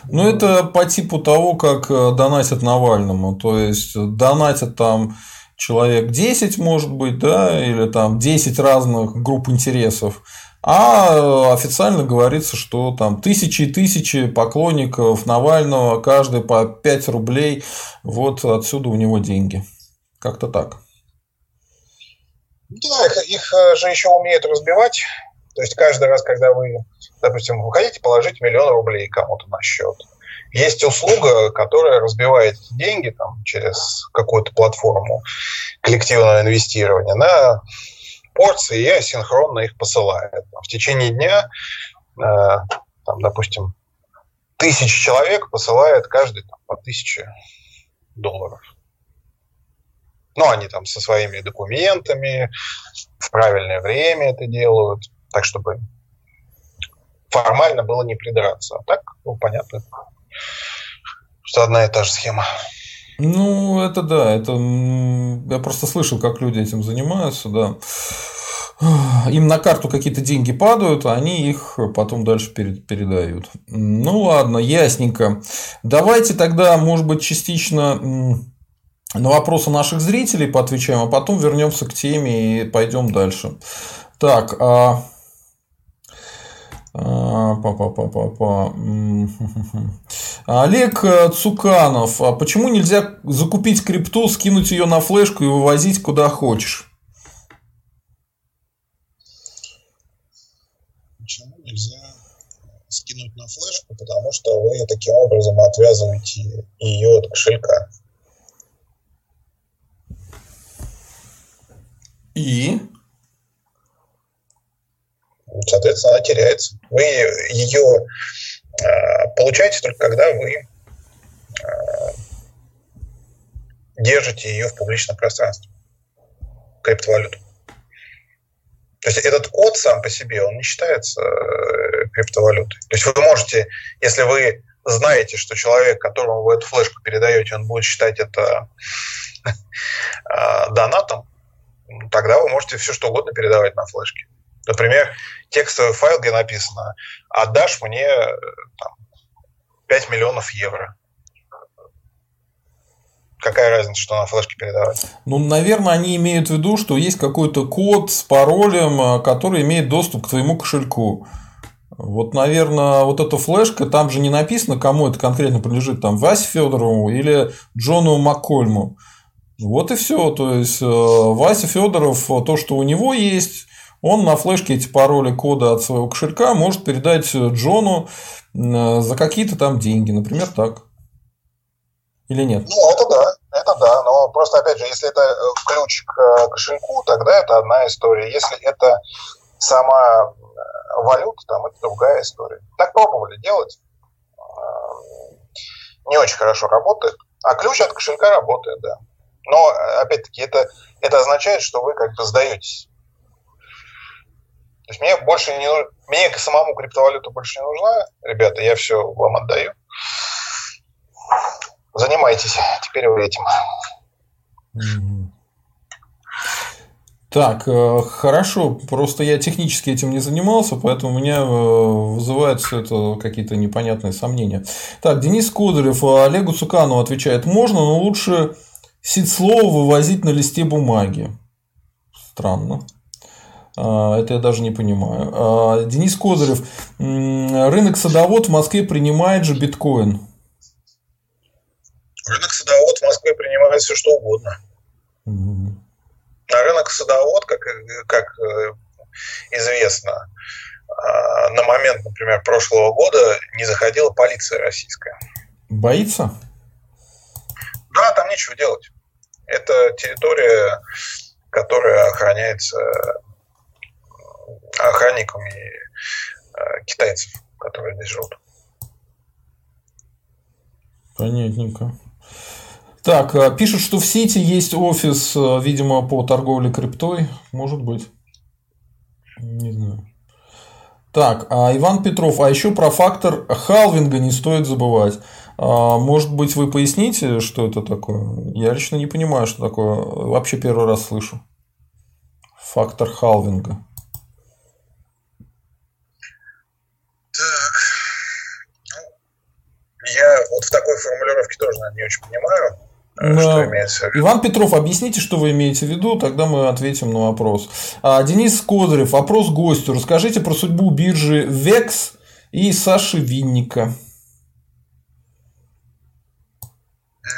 Speaker 1: Ну, это по типу того, как э, донатят Навальному. То есть, донатят там человек 10, может быть, да, или там 10 разных групп интересов. А официально говорится, что там тысячи и тысячи поклонников Навального, каждый по 5 рублей, вот отсюда у него деньги. Как-то так.
Speaker 2: Да, их, их э, же еще умеют разбивать. То есть каждый раз, когда вы, допустим, вы хотите положить миллион рублей кому-то на счет, есть услуга, которая разбивает деньги там, через какую-то платформу коллективного инвестирования на порции и асинхронно их посылает. В течение дня, э, там, допустим, тысяч человек посылает каждый там, по тысяче долларов. Ну, они там со своими документами в правильное время это делают, так чтобы формально было не придраться. А так, ну, понятно, что одна и та же схема.
Speaker 1: Ну, это да, это я просто слышал, как люди этим занимаются, да. Им на карту какие-то деньги падают, а они их потом дальше передают. Ну ладно, ясненько. Давайте тогда, может быть, частично на вопросы наших зрителей поотвечаем, а потом вернемся к теме и пойдем дальше. Так, а... а па -па -па -па -па. Олег Цуканов. А почему нельзя закупить крипту, скинуть ее на флешку и вывозить куда хочешь?
Speaker 2: Почему нельзя скинуть на флешку? Потому что вы таким образом отвязываете ее от кошелька.
Speaker 1: И?
Speaker 2: Соответственно, она теряется. Вы ее э, получаете только когда вы э, держите ее в публичном пространстве, криптовалюту. То есть этот код сам по себе, он не считается э, криптовалютой. То есть вы можете, если вы знаете, что человек, которому вы эту флешку передаете, он будет считать это донатом, тогда вы можете все что угодно передавать на флешке. Например, текстовый файл, где написано «отдашь мне там, 5 миллионов евро». Какая разница, что на флешке передавать?
Speaker 1: Ну, наверное, они имеют в виду, что есть какой-то код с паролем, э, который имеет доступ к твоему кошельку. Вот, наверное, вот эта флешка, там же не написано, кому это конкретно принадлежит, там Васе Федорову или Джону Маккольму. Вот и все. То есть э, Вася Федоров, то, что у него есть, он на флешке эти пароли кода от своего кошелька может передать Джону э, за какие-то там деньги, например, так. Или нет?
Speaker 2: Ну, это да, это да, но просто, опять же, если это э, ключ к кошельку, тогда это одна история. Если это сама валюта, там это другая история. Так пробовали делать. Не очень хорошо работает. А ключ от кошелька работает, да. Но, опять-таки, это, это означает, что вы как бы сдаетесь. То есть мне больше не мне самому криптовалюта больше не нужна, ребята, я все вам отдаю. Занимайтесь теперь вы этим.
Speaker 1: Так, э, хорошо, просто я технически этим не занимался, поэтому у меня э, вызывает все это какие-то непонятные сомнения. Так, Денис Кудрев Олегу Цуканову отвечает, можно, но лучше Сид-слово вывозить на листе бумаги. Странно. А, это я даже не понимаю. А, Денис Козырев. Рынок садовод в Москве принимает же биткоин.
Speaker 2: Рынок садовод в Москве принимает все что угодно. Угу. На рынок садовод, как, как э, известно, а, на момент, например, прошлого года не заходила полиция российская.
Speaker 1: Боится?
Speaker 2: Да, там нечего делать. Это территория, которая охраняется э, охранниками э, китайцев, которые здесь живут.
Speaker 1: Понятненько. Так, а, пишут, что в Сити есть офис, а, видимо, по торговле криптой. Может быть. Не знаю. Так, а Иван Петров, а еще про фактор халвинга не стоит забывать. А, может быть, вы поясните, что это такое? Я лично не понимаю, что такое. Вообще первый раз слышу. Фактор халвинга.
Speaker 2: Так. Ну, я вот в такой формулировке тоже, наверное, не очень понимаю.
Speaker 1: Э, что имеется в виду? Иван Петров, объясните, что вы имеете в виду, тогда мы ответим на вопрос. А, Денис Козырев, вопрос гостю. Расскажите про судьбу биржи Векс и Саши Винника.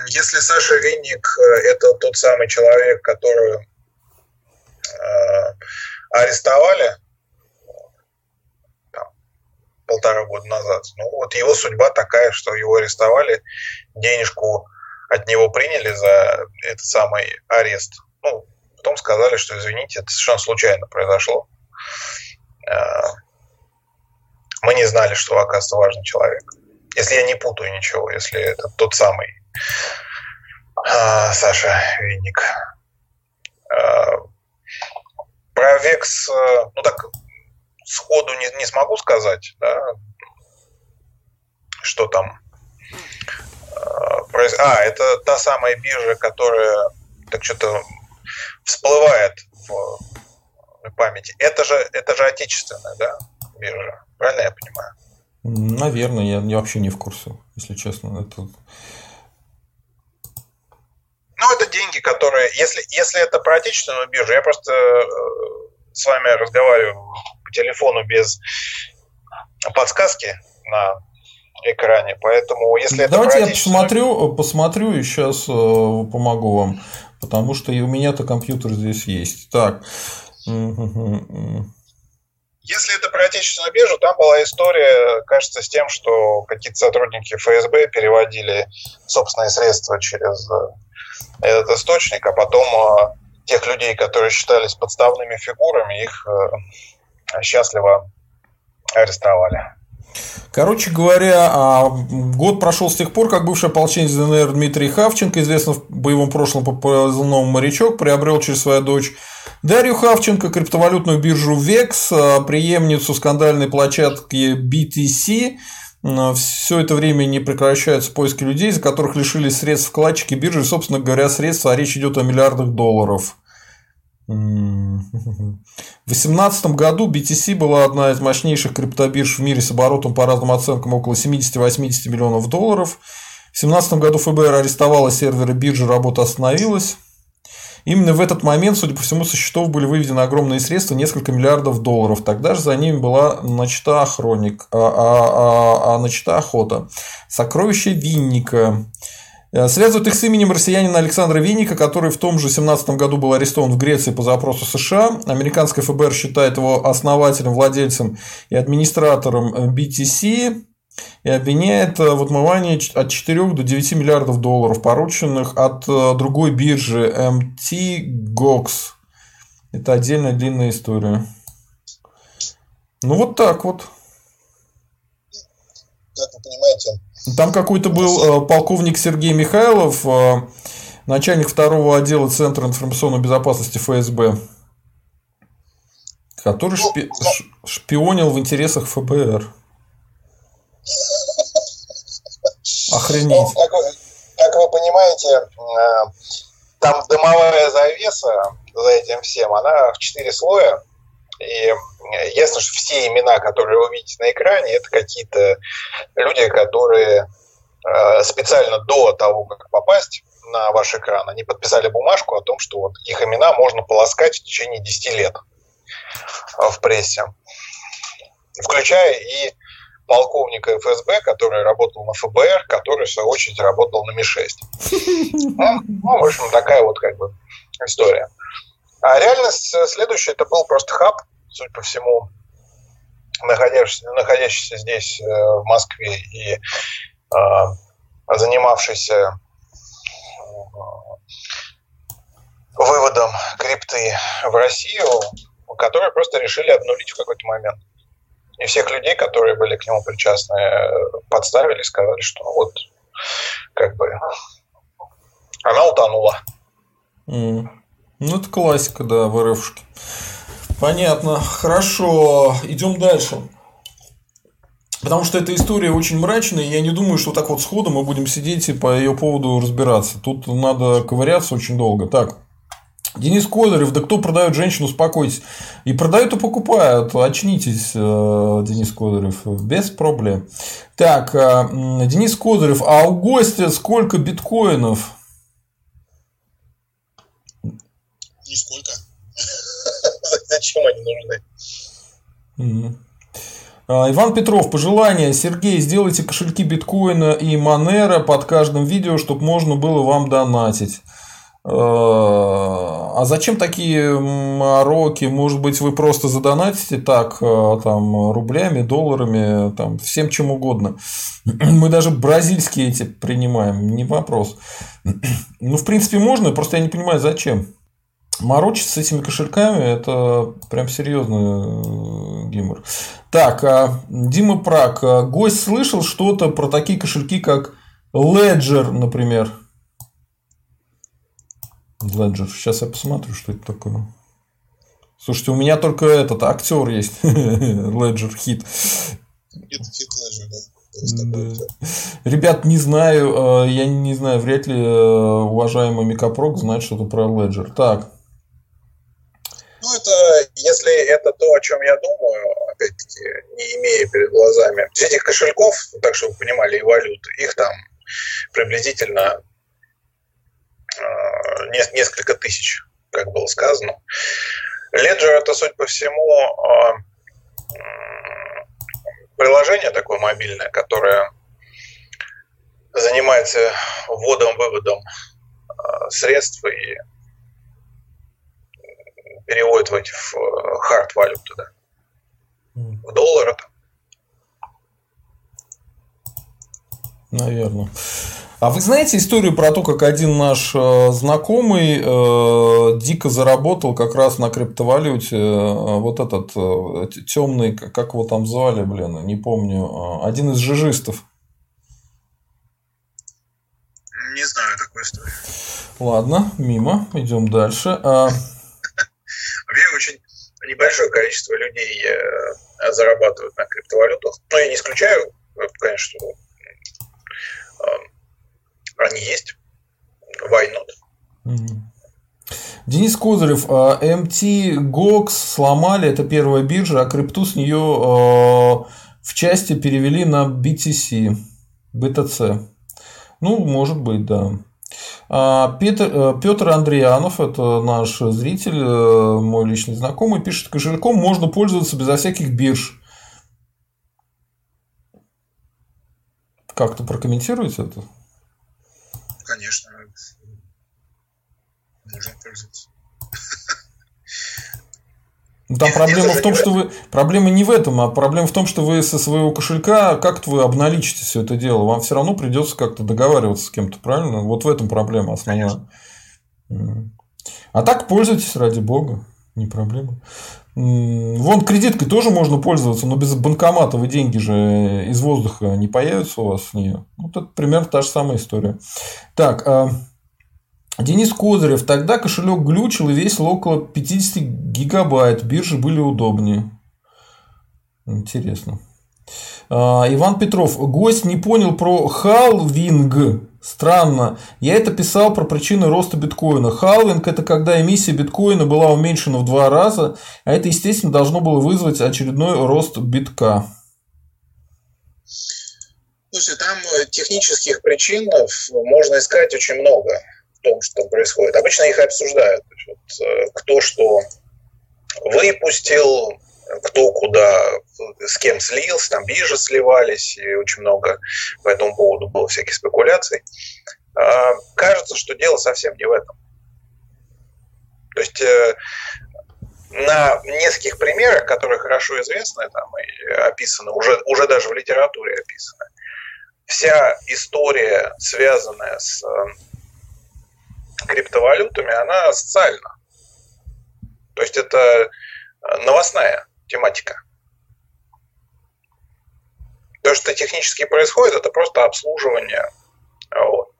Speaker 2: Если Саша Винник – это тот самый человек, который э, арестовали полтора года назад, ну вот его судьба такая, что его арестовали, денежку от него приняли за этот самый арест. Ну, потом сказали, что извините, это совершенно случайно произошло. А, мы не знали, что оказывается важный человек. Если я не путаю ничего, если это тот самый а, Саша Винник. А, про Векс, ну так, сходу не, не смогу сказать, да, что там а, это та самая биржа, которая так что-то всплывает в памяти. Это же, это же отечественная, да, биржа. Правильно я понимаю?
Speaker 1: Наверное, я, я вообще не в курсе, если честно. Это...
Speaker 2: Ну, это деньги, которые... Если, если это про отечественную биржу, я просто э, с вами разговариваю по телефону без подсказки на экране. Поэтому, если
Speaker 1: Давайте это я посмотрю, посмотрю и сейчас э, помогу вам. Потому что и у меня-то компьютер здесь есть. Так.
Speaker 2: Если это про отечественную биржу, там была история, кажется, с тем, что какие-то сотрудники ФСБ переводили собственные средства через э, этот источник, а потом э, тех людей, которые считались подставными фигурами, их э, счастливо арестовали.
Speaker 1: Короче говоря, а, год прошел с тех пор, как бывший ополченец ДНР Дмитрий Хавченко, известный в боевом прошлом по позывному «Морячок», приобрел через свою дочь Дарью Хавченко криптовалютную биржу VEX, а, преемницу скандальной площадки BTC. Все это время не прекращаются поиски людей, за которых лишились средств вкладчики биржи, собственно говоря, средства, а речь идет о миллиардах долларов. В 2018 году BTC была одна из мощнейших криптобирж в мире с оборотом по разным оценкам около 70-80 миллионов долларов. В 2017 году ФБР арестовало серверы биржи, работа остановилась. Именно в этот момент, судя по всему, со счетов были выведены огромные средства, несколько миллиардов долларов. Тогда же за ними была начата хроник, а, а, а, а начата охота. Сокровище Винника. Э, связывают их с именем россиянина Александра Винника, который в том же 17 году был арестован в Греции по запросу США. Американское ФБР считает его основателем, владельцем и администратором э, BTC и обвиняет э, в отмывании от 4 до 9 миллиардов долларов, порученных от другой биржи MT Это отдельная длинная история. Ну вот так вот.
Speaker 2: Как вы понимаете,
Speaker 1: там какой-то был э, полковник Сергей Михайлов, э, начальник второго отдела Центра информационной безопасности ФСБ, который ну, шпи- шпионил в интересах ФБР. Охренеть. Ну,
Speaker 2: как, вы, как вы понимаете, э, там дымовая завеса за этим всем, она в четыре слоя. И ясно, что все имена, которые вы видите на экране, это какие-то люди, которые э, специально до того, как попасть на ваш экран, они подписали бумажку о том, что вот их имена можно полоскать в течение 10 лет э, в прессе. Включая и полковника ФСБ, который работал на ФБР, который, в свою очередь, работал на Ми-6. Ну, ну, в общем, такая вот как бы история. А реальность следующая, это был просто хаб, судя по всему, находящийся, находящийся здесь, э, в Москве, и э, занимавшийся э, выводом крипты в Россию, которые просто решили обнулить в какой-то момент. И всех людей, которые были к нему причастны, подставили и сказали, что вот как бы она утонула.
Speaker 1: Mm. Ну, это классика, да, в РФшке. Понятно. Хорошо. Идем дальше. Потому что эта история очень мрачная, и я не думаю, что так вот сходу мы будем сидеть и по ее поводу разбираться. Тут надо ковыряться очень долго. Так, Денис Козырев, да кто продает женщину, успокойтесь. И продают, и покупают. Очнитесь, э, Денис Козырев, без проблем. Так, э, Денис Козырев, а у гостя сколько биткоинов?
Speaker 2: Нисколько. Зачем они
Speaker 1: нужны? А, Иван Петров, пожелание. Сергей, сделайте кошельки биткоина и Монера под каждым видео, чтобы можно было вам донатить. А, а зачем такие мороки? Может быть, вы просто задонатите так, а, там, рублями, долларами, там, всем чем угодно. Мы даже бразильские эти принимаем, не вопрос. Ну, в принципе, можно, просто я не понимаю, зачем. Морочиться с этими кошельками – это прям серьезный э, гимор. Так, а, Дима Прак. А, гость слышал что-то про такие кошельки, как Ledger, например? Ledger. Сейчас я посмотрю, что это такое. Слушайте, у меня только этот актер есть. Ledger хит. Это хит Ledger, да. Да. Ребят, не знаю, э, я не знаю, вряд ли э, уважаемый Микапрок знает что-то про Ledger. Так,
Speaker 2: ну, это, если это то, о чем я думаю, опять-таки, не имея перед глазами этих кошельков, так чтобы вы понимали, и валют, их там приблизительно несколько тысяч, как было сказано. Ledger это, судя по всему, э, приложение такое мобильное, которое занимается вводом-выводом э, средств и переводят в эти в хард валюты, да. В доллары там.
Speaker 1: Наверное. А вы знаете историю про то, как один наш э, знакомый э, дико заработал как раз на криптовалюте э, вот этот темный, как его там звали, блин, не помню, один из жижистов.
Speaker 2: Не знаю такой истории.
Speaker 1: Ладно, мимо, идем дальше. А,
Speaker 2: Вообще очень небольшое количество людей зарабатывают на криптовалютах. Но я не исключаю, конечно, они есть. Why not?
Speaker 1: Денис Козырев, MT GOX сломали, это первая биржа, а крипту с нее в части перевели на BTC, BTC. Ну, может быть, да. А, Петр, э, Петр Андрианов, это наш зритель, э, мой личный знакомый, пишет, кошельком можно пользоваться безо всяких бирж. Как-то прокомментируете это?
Speaker 2: Конечно. Можно пользоваться.
Speaker 1: Ну, там проблема в том, что вы. Проблема не в этом, а проблема в том, что вы со своего кошелька как-то вы обналичите все это дело. Вам все равно придется как-то договариваться с кем-то, правильно? Вот в этом проблема основная. Конечно. А так пользуйтесь ради бога, не проблема. Вон кредиткой тоже можно пользоваться, но без банкомата вы деньги же из воздуха не появятся у вас с нее. Вот это примерно та же самая история. Так, а Денис Козырев. Тогда кошелек глючил и весил около 50 гигабайт. Биржи были удобнее. Интересно. А, Иван Петров. Гость не понял про халвинг. Странно. Я это писал про причины роста биткоина. Халвинг – это когда эмиссия биткоина была уменьшена в два раза, а это, естественно, должно было вызвать очередной рост битка.
Speaker 2: Слушай, там э, технических причин можно искать очень много том, что происходит. Обычно их обсуждают. Вот, э, кто что выпустил, кто куда, с кем слился, там биржи сливались, и очень много по этому поводу было всяких спекуляций. А, кажется, что дело совсем не в этом. То есть э, на нескольких примерах, которые хорошо известны там, и описаны, уже, уже даже в литературе описаны, вся история, связанная с криптовалютами, она социальна. То есть это э, новостная тематика. То, что технически происходит, это просто обслуживание. Вот.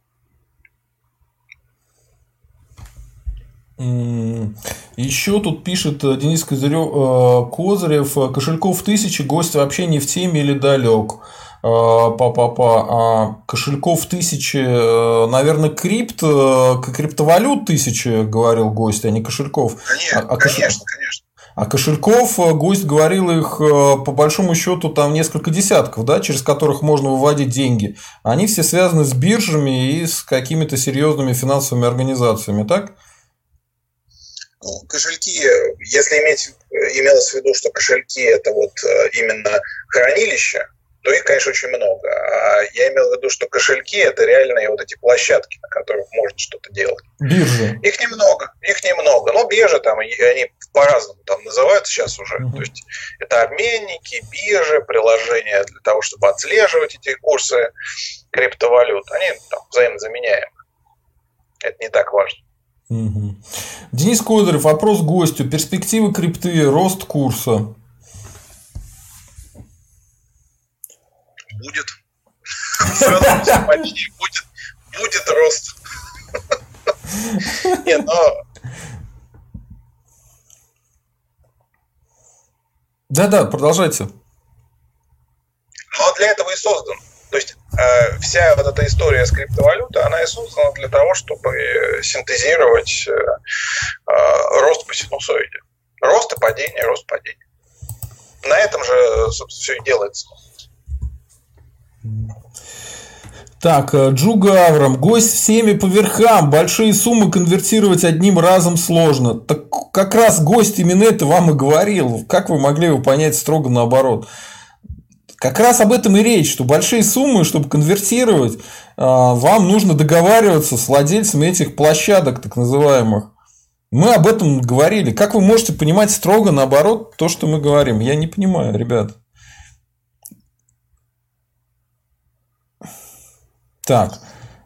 Speaker 1: Еще тут пишет э, Денис Козырев, э, Козырев, э, кошельков тысячи, гость вообще не в теме или далек. Па-па-па. А кошельков тысячи, наверное, крипт, криптовалют тысячи, говорил гость, а не кошельков.
Speaker 2: Конечно, а, а конечно, конечно.
Speaker 1: А кошельков, гость говорил их, по большому счету, там несколько десятков, да, через которых можно выводить деньги. Они все связаны с биржами и с какими-то серьезными финансовыми организациями, так?
Speaker 2: Ну, кошельки, если иметь, имелось в виду, что кошельки это вот э, именно хранилище, то их, конечно, очень много. А я имел в виду, что кошельки это реальные вот эти площадки, на которых можно что-то делать.
Speaker 1: Биржи.
Speaker 2: Их немного, их немного. Но биржи там, они по-разному там называются сейчас уже. Uh-huh. То есть это обменники, биржи, приложения для того, чтобы отслеживать эти курсы криптовалют. Они там взаимозаменяемы. Это не так важно.
Speaker 1: Угу. Денис Козырев, вопрос гостю. Перспективы крипты, рост курса.
Speaker 2: Будет. Будет, будет рост. Нет, но...
Speaker 1: Да-да, продолжайте.
Speaker 2: Но для этого и создан. То есть э, вся вот эта история с криптовалютой, она и создана для того, чтобы синтезировать э, э, рост по синусоиде. Рост и падение, рост падение. На этом же, собственно, все и делается.
Speaker 1: Так, э, Джуга Аврам, гость всеми по верхам, большие суммы конвертировать одним разом сложно. Так как раз гость именно это вам и говорил. Как вы могли его понять строго наоборот? Как раз об этом и речь, что большие суммы, чтобы конвертировать, а, вам нужно договариваться с владельцами этих площадок, так называемых. Мы об этом говорили. Как вы можете понимать строго наоборот то, что мы говорим? Я не понимаю, ребят. Так,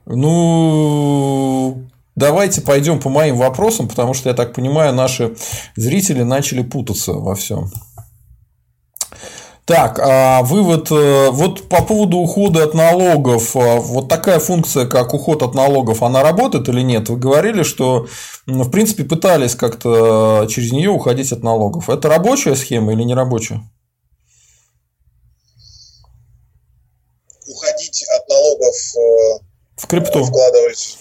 Speaker 1: ну, давайте пойдем по моим вопросам, потому что, я так понимаю, наши зрители начали путаться во всем. Так, а вывод, э, вот по поводу ухода от налогов, а, вот такая функция, как уход от налогов, она работает или нет? Вы говорили, что, в принципе, пытались как-то через нее уходить от налогов. Это рабочая схема или не рабочая?
Speaker 2: Уходить от налогов
Speaker 1: э, в крипту.
Speaker 2: Вкладывать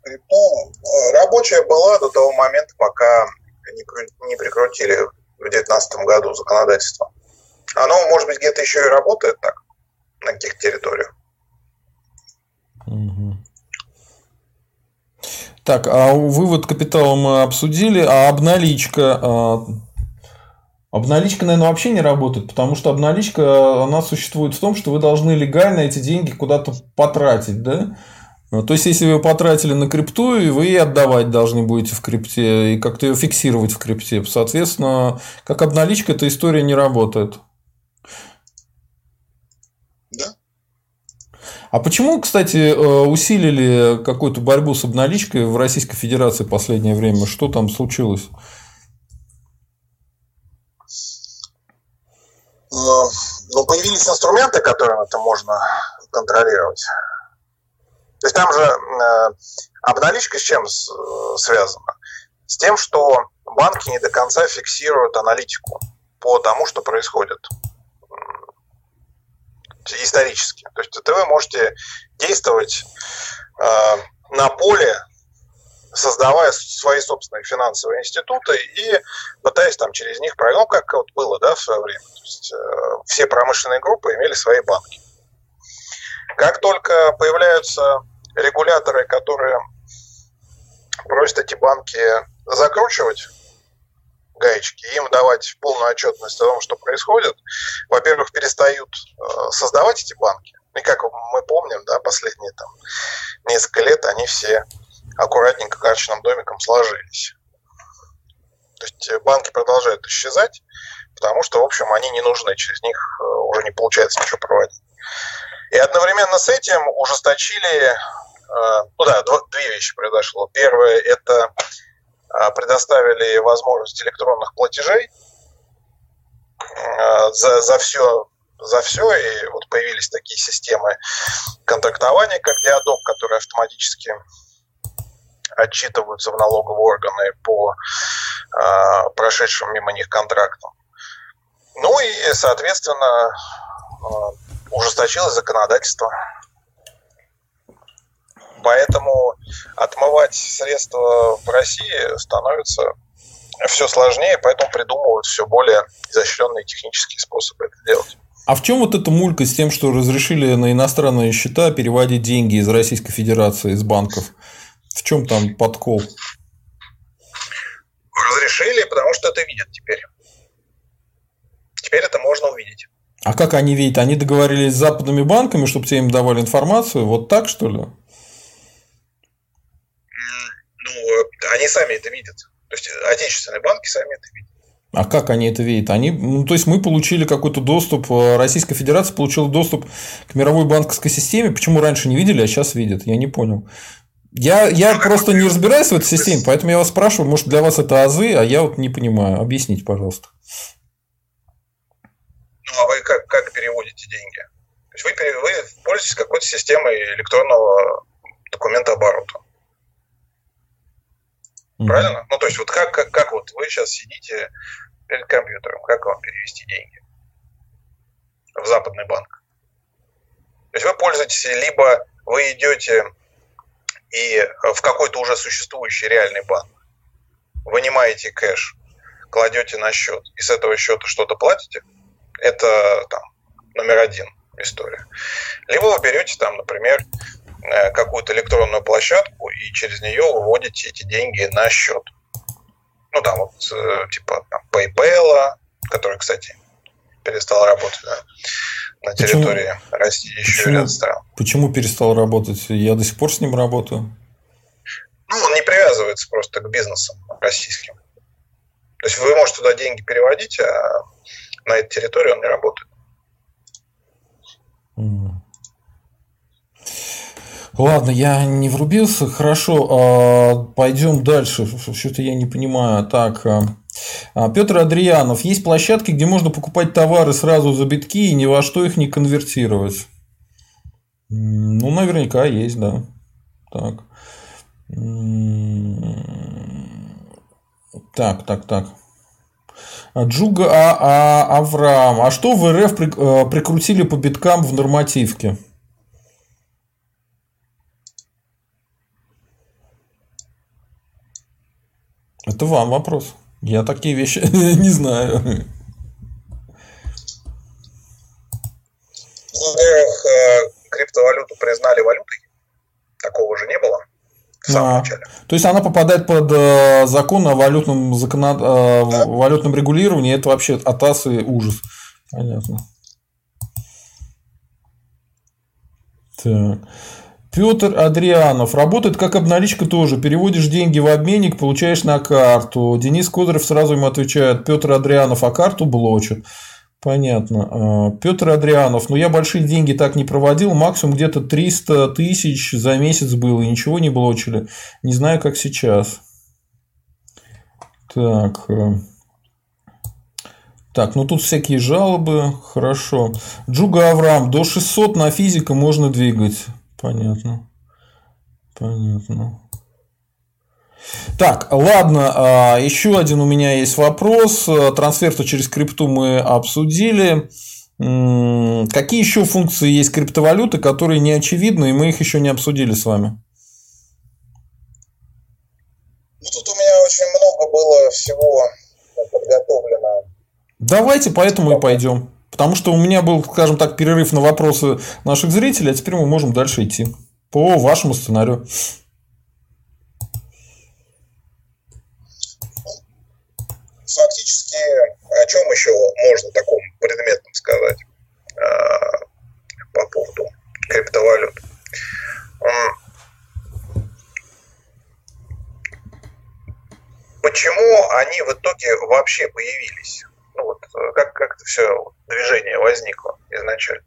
Speaker 2: в крипту. Э, рабочая была до того момента, пока не прикрутили в 2019 году законодательство. Оно, может быть, где-то еще и работает так, на каких территориях.
Speaker 1: Так, а вывод капитала мы обсудили, а обналичка, а, Обналичка, наверное, вообще не работает, потому что обналичка, она существует в том, что вы должны легально эти деньги куда-то потратить, да? То есть, если вы потратили на крипту, и вы отдавать должны будете в крипте, и как-то ее фиксировать в крипте. Соответственно, как обналичка эта история не работает. А почему, кстати, э, усилили какую-то борьбу с обналичкой в Российской Федерации в последнее время? Что там случилось?
Speaker 2: Ну, появились инструменты, которыми это можно контролировать. То есть там же э, обналичка с чем связана? С тем, что банки не до конца фиксируют аналитику по тому, что происходит исторически. То есть вы можете действовать э, на поле, создавая свои собственные финансовые институты и пытаясь там через них проверить, ну, как вот было да, в свое время. То есть, э, все промышленные группы имели свои банки. Как только появляются регуляторы, которые просят эти банки закручивать гаечки, им давать полную отчетность о том, что происходит, во-первых, перестают э, создавать эти банки. И как мы помним, да, последние там несколько лет они все аккуратненько карточным домиком сложились. То есть э, банки продолжают исчезать, потому что, в общем, они не нужны, через них э, уже не получается ничего проводить. И одновременно с этим ужесточили, ну да, две вещи произошло. Первое – это а, предоставили возможность электронных платежей а, за, за все за все, и вот появились такие системы контрактования, как Диадок, которые автоматически отчитываются в налоговые органы по э, прошедшим мимо них контрактам. Ну и, соответственно, э, ужесточилось законодательство. Поэтому отмывать средства в России становится все сложнее, поэтому придумывают все более изощренные технические способы это делать.
Speaker 1: А в чем вот эта мулька с тем, что разрешили на иностранные счета переводить деньги из Российской Федерации, из банков? В чем там подкол?
Speaker 2: Разрешили, потому что это видят теперь. Теперь это можно увидеть.
Speaker 1: А как они видят? Они договорились с западными банками, чтобы те им давали информацию? Вот так, что ли?
Speaker 2: Ну, они сами это видят. То есть отечественные банки сами это видят.
Speaker 1: А как они это видят? Они, ну, то есть мы получили какой-то доступ, э, Российская Федерация получила доступ к мировой банковской системе. Почему раньше не видели, а сейчас видят? Я не понял. Я, я ну, просто не разбираюсь в этой системе, поэтому я вас спрашиваю, может, для вас это азы, а я вот не понимаю. Объясните, пожалуйста.
Speaker 2: Ну, а вы как, как переводите деньги? То есть вы, вы пользуетесь какой-то системой электронного документа оборота. Mm-hmm. Правильно? Ну, то есть, вот как, как, как вот вы сейчас сидите перед компьютером, как вам перевести деньги в западный банк? То есть вы пользуетесь, либо вы идете и в какой-то уже существующий реальный банк, вынимаете кэш, кладете на счет, и с этого счета что-то платите, это там номер один история. Либо вы берете там, например, Э, какую-то электронную площадку и через нее выводите эти деньги на счет. Ну, там вот э, типа там, PayPal, который, кстати, перестал работать да, на территории почему, России еще почему, ряд стран.
Speaker 1: Почему перестал работать? Я до сих пор с ним работаю.
Speaker 2: Ну, он не привязывается просто к бизнесам российским. То есть вы можете туда деньги переводить, а на этой территории он не работает.
Speaker 1: Ладно, я не врубился. Хорошо, а, пойдем дальше. Что-то я не понимаю. Так, а, а, Петр Адрианов. Есть площадки, где можно покупать товары сразу за битки и ни во что их не конвертировать. Ну, наверняка есть, да. Так. Так, так, так. Джуга а, а, Авраам. А что в РФ прикрутили по биткам в нормативке? Это вам вопрос. Я такие вещи не знаю.
Speaker 2: Во-первых, э, криптовалюту признали валютой. Такого же не было в самом а, начале.
Speaker 1: То есть она попадает под э, закон о валютном, законод... э, да. валютном регулировании. Это вообще от асы ужас. Понятно. Так. Петр Адрианов. Работает как обналичка тоже. Переводишь деньги в обменник, получаешь на карту. Денис Кудрев сразу ему отвечает. Петр Адрианов, а карту блочит. Понятно. А, Петр Адрианов. Ну, я большие деньги так не проводил. Максимум где-то 300 тысяч за месяц было. И ничего не блочили. Не знаю, как сейчас. Так. Э. Так, ну тут всякие жалобы. Хорошо. Джуга Авраам. До 600 на физика можно двигать. Понятно. Понятно. Так, ладно, а, еще один у меня есть вопрос. Трансфер-то через крипту мы обсудили. Какие еще функции есть криптовалюты, которые не очевидны, и мы их еще не обсудили с вами?
Speaker 2: Ну, тут у меня очень много было всего подготовлено.
Speaker 1: Давайте поэтому и пойдем. Потому что у меня был, скажем так, перерыв на вопросы наших зрителей, а теперь мы можем дальше идти по вашему сценарию.
Speaker 2: Фактически, о чем еще можно таком предметном сказать а, по поводу криптовалют? Почему они в итоге вообще появились? ну вот как, как это все движение возникло изначально.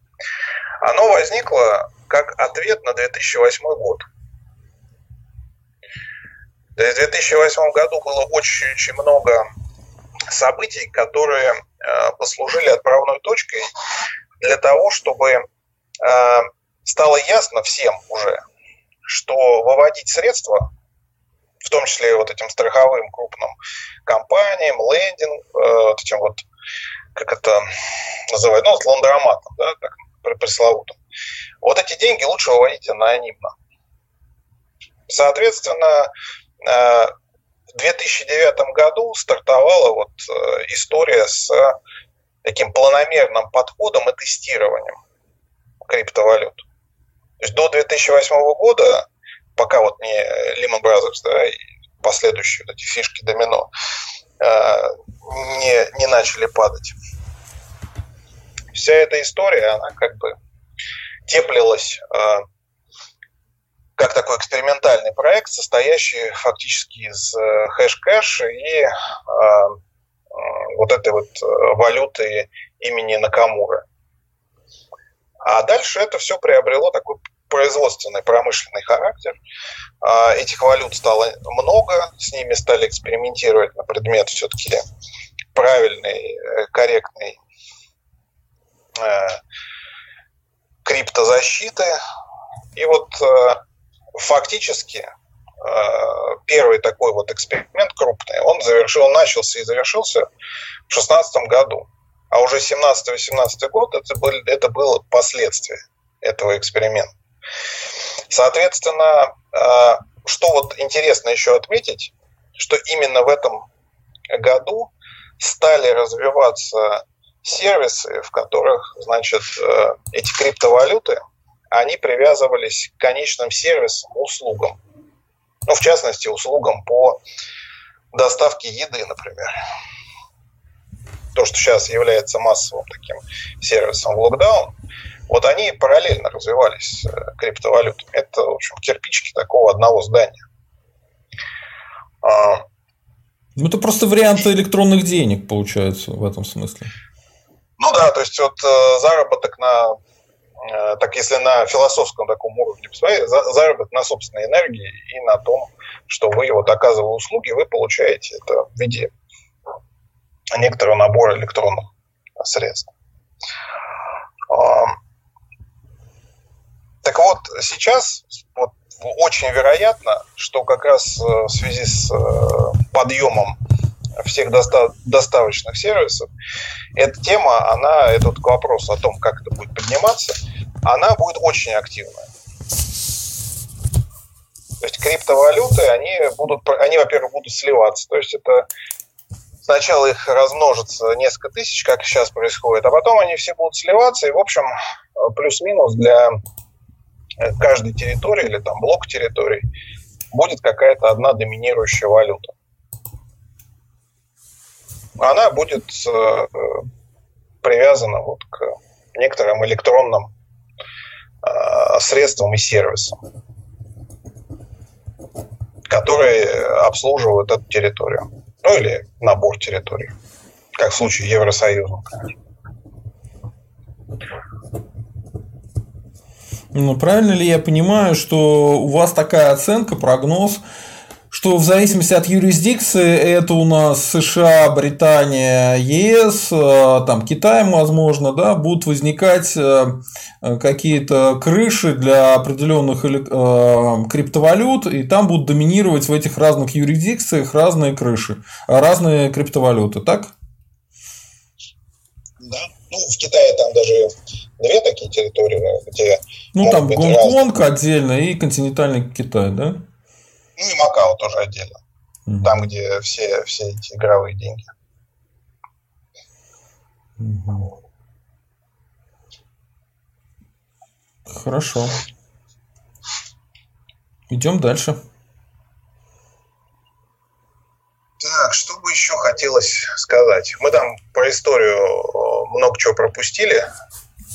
Speaker 2: Оно возникло как ответ на 2008 год. То есть в 2008 году было очень-очень много событий, которые э, послужили отправной точкой для того, чтобы э, стало ясно всем уже, что выводить средства в том числе вот этим страховым крупным компаниям, лендинг, э, вот этим вот, как это называют, ну, ландроматом, да, так пресловутым. Вот эти деньги лучше выводить анонимно. Соответственно, 2009 году стартовала вот э, история с таким планомерным подходом и тестированием криптовалют. То есть до 2008 года, пока вот не Lehman Brothers, да, и последующие вот эти фишки домино э, не, не начали падать. Вся эта история, она как бы теплилась э, как такой экспериментальный проект, состоящий фактически из э, хэш-кэша и э, вот этой вот валюты имени Накамура. А дальше это все приобрело такой производственный, промышленный характер. А, этих валют стало много, с ними стали экспериментировать на предмет все-таки правильной, э, корректной э, криптозащиты. И вот э, фактически первый такой вот эксперимент крупный, он завершил, он начался и завершился в 2016 году. А уже 17-18 год это, были, это было последствие этого эксперимента. Соответственно, а, что вот интересно еще отметить, что именно в этом году стали развиваться сервисы, в которых, значит, э, эти криптовалюты, они привязывались к конечным сервисам, услугам. Ну, в частности, услугам по доставке еды, например то, что сейчас является массовым таким сервисом в локдаун, вот они параллельно развивались э, криптовалютами. Это, в общем, кирпичики такого одного здания.
Speaker 1: А, ну, это просто вариант электронных денег, получается, в этом смысле.
Speaker 2: Ну да, то есть вот э, заработок на, так если на философском таком уровне посмотреть, на собственной энергии и на том, что вы вот оказывая услуги, вы получаете это в виде некоторого набора электронных средств. Так вот, сейчас вот, очень вероятно, что как раз э, в связи с э, подъемом всех доста- доставочных сервисов, эта тема, она, этот вопрос о том, как это будет подниматься, она будет очень активная. То есть криптовалюты, они будут, они, во-первых, будут сливаться. То есть это сначала их размножится несколько тысяч, как сейчас происходит, а потом они все будут сливаться, и, в общем, плюс-минус для каждой территории или там блок территорий будет какая-то одна доминирующая валюта. Она будет э, привязана вот к некоторым электронным э, средствам и сервисам, которые обслуживают эту территорию. Ну или набор территорий, как в случае Евросоюза, конечно.
Speaker 1: Ну, правильно ли я понимаю, что у вас такая оценка, прогноз, что в зависимости от юрисдикции это у нас США, Британия, ЕС, э, там Китай, возможно, да, будут возникать э, какие-то крыши для определенных э, криптовалют, и там будут доминировать в этих разных юрисдикциях разные крыши, разные криптовалюты, так?
Speaker 2: Да. Ну, в Китае там даже две такие территории, где...
Speaker 1: Ну, там Гонконг разные. отдельно и континентальный Китай, да?
Speaker 2: И Макао тоже отдельно. Угу. Там, где все, все эти игровые деньги.
Speaker 1: Угу. Хорошо. Идем дальше.
Speaker 2: Так, что бы еще хотелось сказать? Мы там про историю много чего пропустили.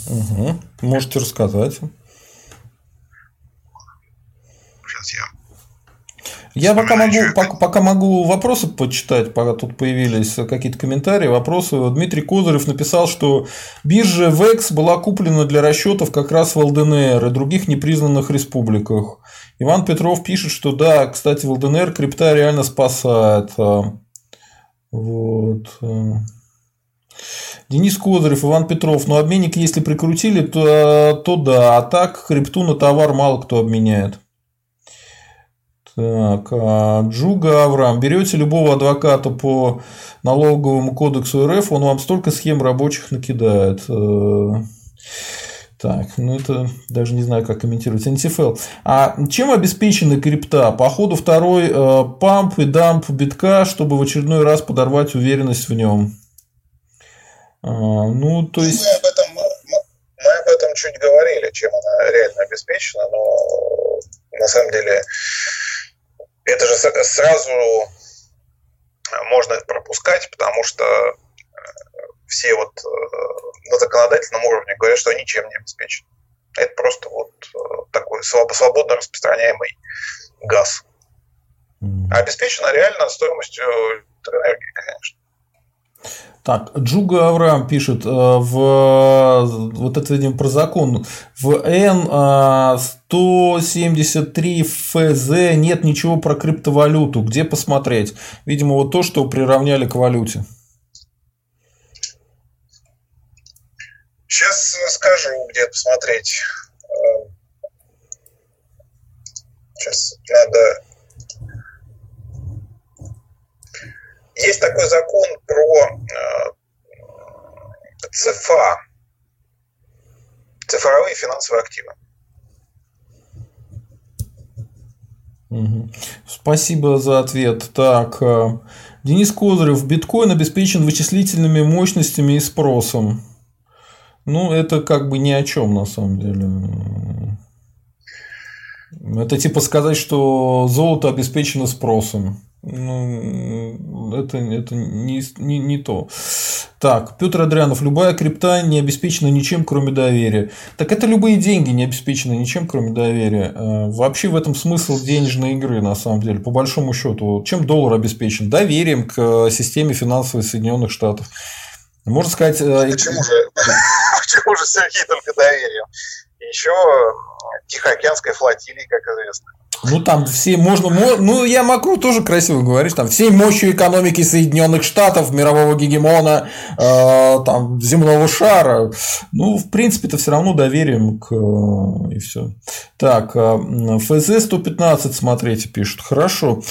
Speaker 1: Угу. Можете рассказать.
Speaker 2: Сейчас я
Speaker 1: я пока могу, пока, пока могу вопросы почитать, пока тут появились какие-то комментарии, вопросы. Дмитрий Козырев написал, что биржа VEX была куплена для расчетов как раз в ЛДНР и других непризнанных республиках. Иван Петров пишет, что да, кстати, в ЛДНР крипта реально спасает. Вот. Денис Козырев, Иван Петров. Но обменник, если прикрутили, то, то да. А так крипту на товар мало кто обменяет. Так, а Джуга Авраам. Берете любого адвоката по налоговому кодексу РФ, он вам столько схем рабочих накидает. Э, так, ну это даже не знаю, как комментировать. НТФЛ. А чем обеспечена крипта? По ходу второй э, памп и дамп битка, чтобы в очередной раз подорвать уверенность в нем.
Speaker 2: А, ну, то есть... Мы об, этом, мы об этом чуть говорили, чем она реально обеспечена, но на самом деле это же сразу можно пропускать, потому что э, все вот э, на законодательном уровне говорят, что ничем не обеспечены. Это просто вот э, такой свободно распространяемый газ. А обеспечена реально стоимостью электроэнергии, конечно.
Speaker 1: Так, Джуга Авраам пишет э, в вот это видим про закон в N 173 ФЗ нет ничего про криптовалюту. Где посмотреть? Видимо, вот то, что приравняли к валюте.
Speaker 2: Сейчас скажу, где посмотреть. Сейчас надо Есть такой закон про э, ЦФА, цифровые финансовые активы.
Speaker 1: Спасибо за ответ. Так, э, Денис Козырев. Биткоин обеспечен вычислительными мощностями и спросом. Ну, это как бы ни о чем на самом деле. Это типа сказать, что золото обеспечено спросом. Ну, это, это не, не, не то. Так, Петр Адрианов, любая крипта не обеспечена ничем, кроме доверия. Так это любые деньги не обеспечены ничем, кроме доверия. Э, вообще в этом смысл денежной игры, на самом деле, по большому счету. Чем доллар обеспечен? Доверием к э, системе финансовой Соединенных Штатов. Можно сказать...
Speaker 2: Э, почему же, почему же Сергей только доверием? Еще Тихоокеанской флотилии, как известно.
Speaker 1: Ну, там все можно, ну, я могу тоже красиво говорить, там, всей мощью экономики Соединенных Штатов, мирового гегемона, э, там, земного шара. Ну, в принципе, это все равно доверием к... и все. Так, э, ФЗ-115, смотрите, пишут. Хорошо.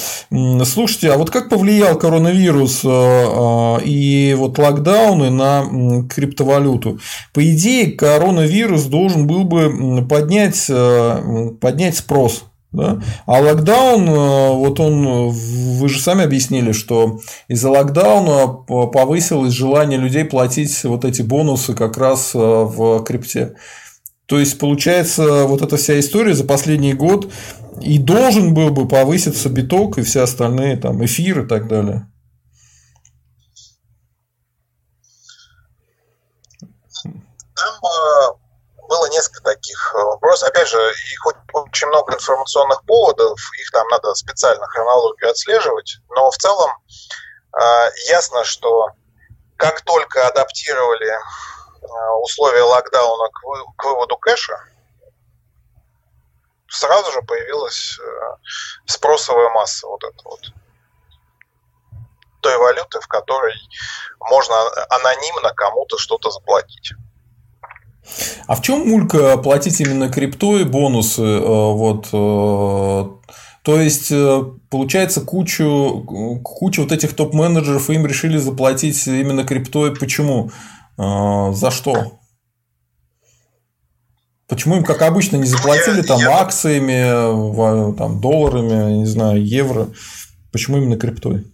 Speaker 1: Слушайте, а вот как повлиял коронавирус э, э, и вот локдауны на криптовалюту? По идее, коронавирус должен был бы поднять, э, поднять спрос да? А локдаун, э, вот он, вы же сами объяснили, что из-за локдауна повысилось желание людей платить вот эти бонусы как раз э, в крипте. То есть, получается, вот эта вся история за последний год и должен был бы повыситься биток и все остальные там эфиры и так далее.
Speaker 2: Там э, несколько таких э, вопросов. Опять же, их очень много информационных поводов, их там надо специально хронологию отслеживать, но в целом э, ясно, что как только адаптировали э, условия локдауна к выводу кэша, сразу же появилась спросовая масса вот эта вот той валюты, в которой можно анонимно кому-то что-то заплатить.
Speaker 1: А в чем мулька платить именно криптой бонусы? Э, вот, э, то есть, э, получается, кучу, кучу вот этих топ-менеджеров им решили заплатить именно криптой. Почему? За что? Почему им, как обычно, не заплатили там акциями, там, долларами, не знаю, евро? Почему именно криптой?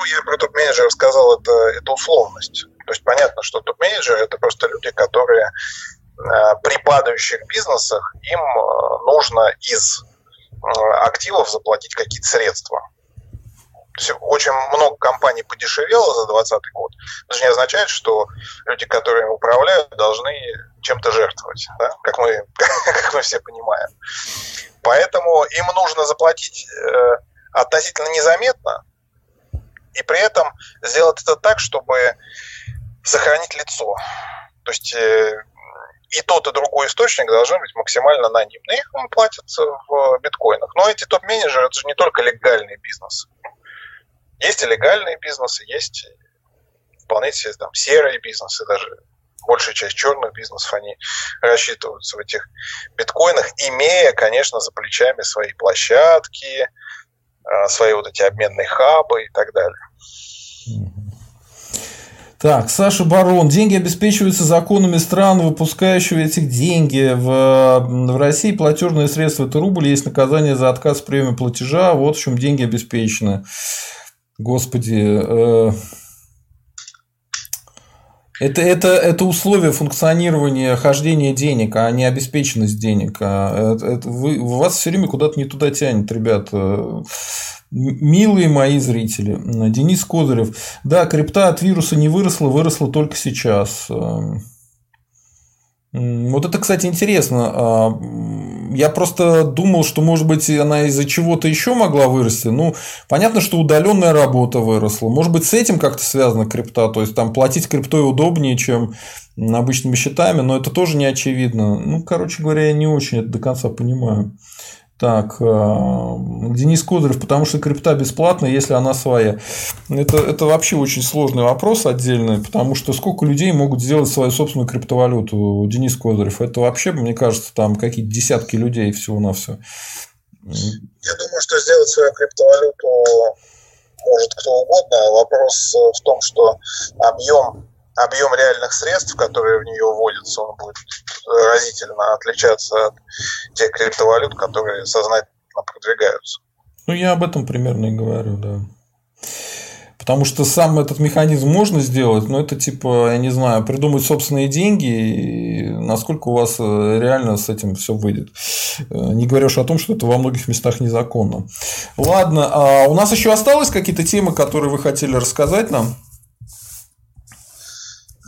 Speaker 2: Ну, я про топ-менеджеров сказал, это, это условность. То есть понятно, что топ-менеджеры – это просто люди, которые э, при падающих бизнесах им э, нужно из э, активов заплатить какие-то средства. Очень много компаний подешевело за 2020 год. Это же не означает, что люди, которые управляют, должны чем-то жертвовать, да? как, мы, как мы все понимаем. Поэтому им нужно заплатить относительно незаметно, и при этом сделать это так, чтобы сохранить лицо. То есть э, и тот, и другой источник должны быть максимально анонимны. Их платят в биткоинах. Но эти топ-менеджеры, это же не только легальный бизнес. Есть и легальные бизнесы, есть вполне себе там серые бизнесы даже. большая часть черных бизнесов, они рассчитываются в этих биткоинах, имея, конечно, за плечами свои площадки, а, свои вот эти обменные хабы и так далее.
Speaker 1: Так, Саша Барон. Деньги обеспечиваются законами стран, выпускающего этих деньги. В, в России платежные средства – это рубль, есть наказание за отказ в приеме платежа. Вот в чем деньги обеспечены. Господи. Э, это, это, это условие функционирования хождения денег, а не обеспеченность денег. А это, это, вы, вас все время куда-то не туда тянет, ребят. Милые мои зрители, Денис Козырев. Да, крипта от вируса не выросла, выросла только сейчас. Вот это, кстати, интересно. А, я просто думал, что, может быть, она из-за чего-то еще могла вырасти. Ну, понятно, что удаленная работа выросла. Может быть, с этим как-то связана крипта. То есть, там платить криптой удобнее, чем обычными счетами, но это тоже не очевидно. Ну, короче говоря, я не очень это до конца понимаю. Так, э, Денис Козырев, потому что крипта бесплатная, если она своя. Это, это вообще очень сложный вопрос отдельный, потому что сколько людей могут сделать свою собственную криптовалюту, Денис Козырев? Это вообще, мне кажется, там какие-то десятки людей всего на все.
Speaker 2: Я думаю, что сделать свою криптовалюту может кто угодно. Вопрос в том, что объем объем реальных средств, которые в нее вводятся, он будет разительно отличаться от тех криптовалют, которые сознательно продвигаются.
Speaker 1: Ну, я об этом примерно и говорю, да. Потому что сам этот механизм можно сделать, но это типа, я не знаю, придумать собственные деньги, и насколько у вас э, реально с этим все выйдет. Э, не говоря о том, что это во многих местах незаконно. Ладно, а у нас еще осталось какие-то темы, которые вы хотели рассказать нам?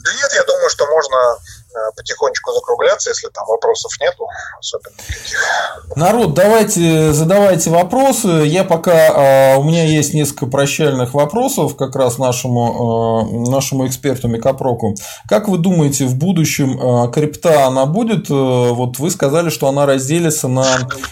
Speaker 2: Да нет, я думаю, что можно э, потихонечку закругляться, если там вопросов нету особенно никаких.
Speaker 1: Народ, давайте задавайте вопросы. Я пока у меня есть несколько прощальных вопросов как раз нашему нашему эксперту Микопроку. Как вы думаете, в будущем крипта она будет? Э, вот вы сказали, что она разделится на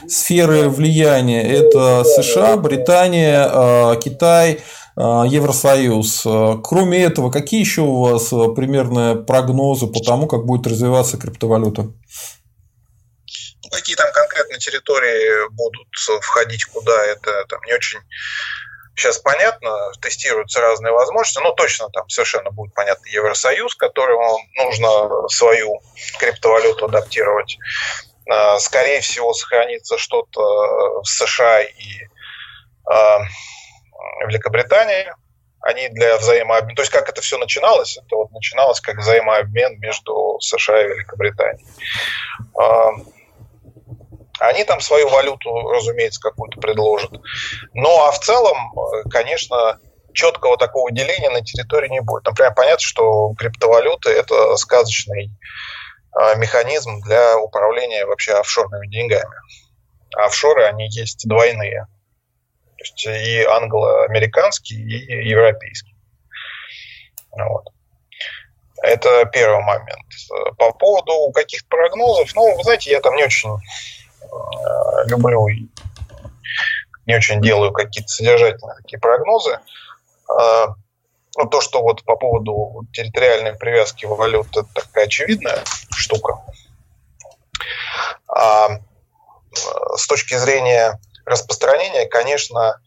Speaker 1: сферы влияния. Это США, Британия, Китай. А, Евросоюз. А, кроме этого, какие еще у вас а, примерные прогнозы по тому, как будет развиваться криптовалюта? Ну,
Speaker 2: какие там конкретно территории будут входить куда, это там не очень сейчас понятно, тестируются разные возможности, но точно там совершенно будет понятно Евросоюз, которому нужно свою криптовалюту адаптировать. Скорее всего, сохранится что-то в США и Великобритании. Они для взаимообмена... То есть, как это все начиналось? Это вот начиналось как взаимообмен между США и Великобританией. А, они там свою валюту, разумеется, какую-то предложат. Ну, а в целом, конечно, четкого такого деления на территории не будет. Например, понятно, что криптовалюты – это сказочный а, механизм для управления вообще офшорными деньгами. А офшоры, они есть двойные – то есть и англо-американский, и европейский. Вот. Это первый момент. По поводу каких-то прогнозов, ну, вы знаете, я там не очень э, люблю не очень делаю какие-то содержательные такие прогнозы. Э, ну, то, что вот по поводу территориальной привязки валют, это такая очевидная штука. А э, с точки зрения распространения, конечно,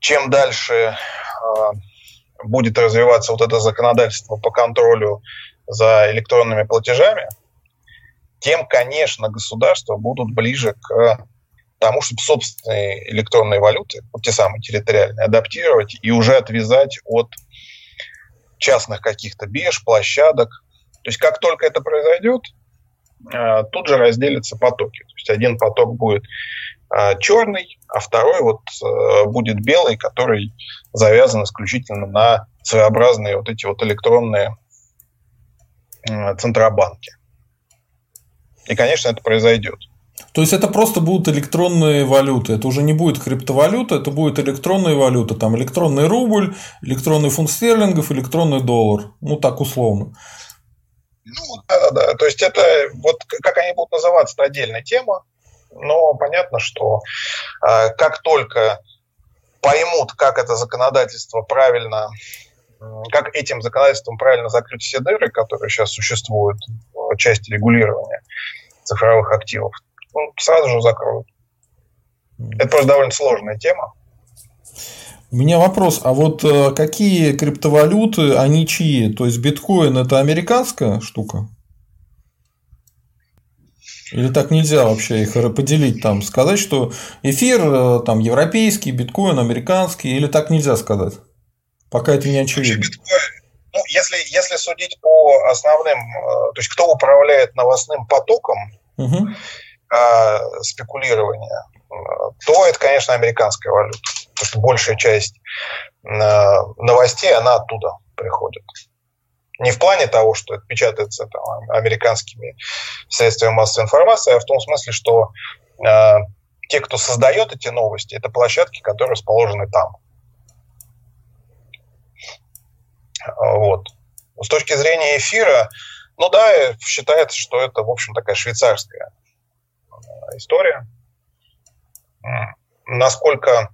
Speaker 2: чем дальше а, будет развиваться вот это законодательство по контролю за электронными платежами, тем, конечно, государства будут ближе к тому, чтобы собственные электронные валюты, вот те самые территориальные, адаптировать и уже отвязать от частных каких-то бирж, площадок. То есть как только это произойдет, а, тут же разделятся потоки. То есть один поток будет черный, а второй вот э, будет белый, который завязан исключительно на своеобразные вот эти вот электронные центробанки. И, конечно, это произойдет.
Speaker 1: То есть это просто будут электронные валюты. Это уже не будет криптовалюта, это будет электронные валюты. Там электронный рубль, электронный фунт стерлингов, электронный доллар. Ну, так условно.
Speaker 2: Ну, да, да, да. То есть это вот как они будут называться, это отдельная тема но понятно, что э, как только поймут, как это законодательство правильно как этим законодательством правильно закрыть все дыры, которые сейчас существуют в части регулирования цифровых активов, ну, сразу же закроют. Это просто довольно сложная тема.
Speaker 1: У меня вопрос, а вот э, какие криптовалюты, они чьи? То есть биткоин это американская штука? Или так нельзя вообще их поделить там, сказать, что эфир э, там европейский, биткоин американский, или так нельзя сказать? Пока это не очевидно.
Speaker 2: Ну, если, если судить по основным, э, то есть кто управляет новостным потоком угу. э, спекулирования, э, то это, конечно, американская валюта. Потому что большая часть э, новостей, она оттуда приходит. Не в плане того, что это печатается там, американскими средствами массовой информации, а в том смысле, что э, те, кто создает эти новости, это площадки, которые расположены там. Вот. С точки зрения эфира, ну да, считается, что это, в общем, такая швейцарская э, история. Насколько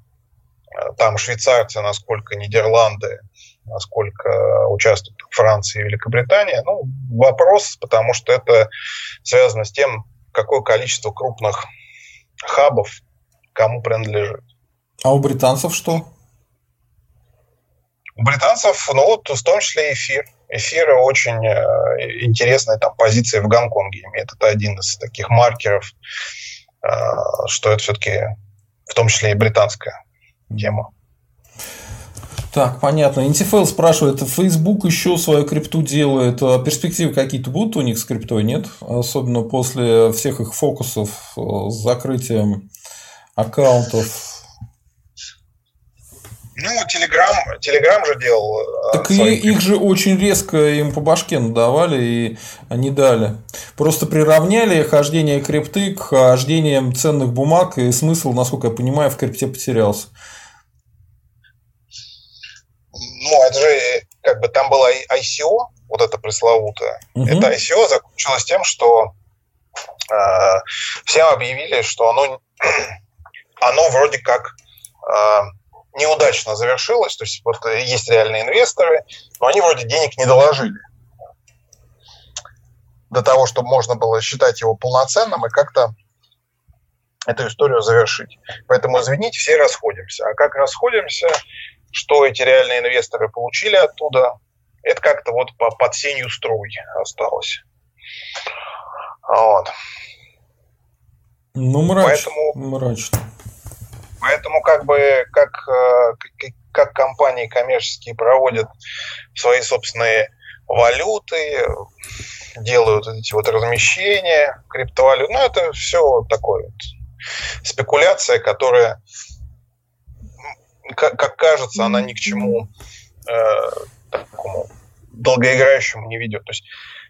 Speaker 2: э, там швейцарцы, насколько Нидерланды, насколько участвуют Франция и Великобритания, ну, вопрос, потому что это связано с тем, какое количество крупных хабов кому принадлежит.
Speaker 1: А у британцев что?
Speaker 2: У британцев, ну вот, в том числе эфир. Эфир очень э, интересная там позиция в Гонконге имеет. Это один из таких маркеров, э, что это все-таки в том числе и британская тема.
Speaker 1: Так, понятно. Интифел спрашивает, Facebook еще свою крипту делает. А перспективы какие-то будут у них с криптой, нет? Особенно после всех их фокусов э, с закрытием аккаунтов
Speaker 2: ну, Телеграм, Телеграм же делал.
Speaker 1: Э, так и их же очень резко им по башке надавали и они дали. Просто приравняли хождение крипты к хождениям ценных бумаг, и смысл, насколько я понимаю, в крипте потерялся.
Speaker 2: Ну, это же как бы там было ICO, вот это пресловутое. Угу. Это ICO закончилось тем, что э, всем объявили, что оно, оно вроде как э, неудачно завершилось, то есть вот есть реальные инвесторы, но они вроде денег не доложили до того, чтобы можно было считать его полноценным и как-то эту историю завершить. Поэтому, извините, все расходимся. А как расходимся, что эти реальные инвесторы получили оттуда, это как-то вот по, под сенью струй осталось. Вот.
Speaker 1: Ну, мрач, Поэтому... мрачно.
Speaker 2: Поэтому как бы как, э, как компании коммерческие проводят свои собственные валюты, делают эти вот размещения криптовалют, ну это все такое вот спекуляция, которая, как, кажется, она ни к чему э, такому долгоиграющему не ведет. То есть,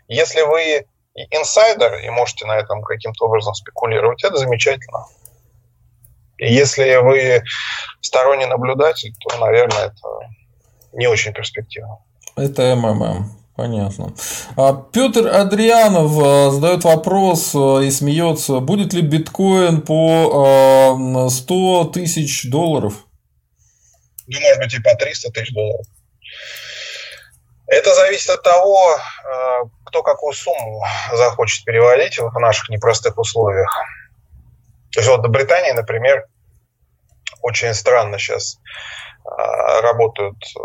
Speaker 2: если вы инсайдер и можете на этом каким-то образом спекулировать, это замечательно. Если вы сторонний наблюдатель, то, наверное, это не очень перспективно.
Speaker 1: Это МММ. Понятно. А Петр Адрианов э, задает вопрос э, и смеется, будет ли биткоин по 100 э, тысяч долларов?
Speaker 2: Ну, может быть, и по 300 тысяч долларов. Это зависит от того, кто какую сумму захочет переводить в наших непростых условиях. То есть вот в Британии, например, очень странно сейчас а, работают а,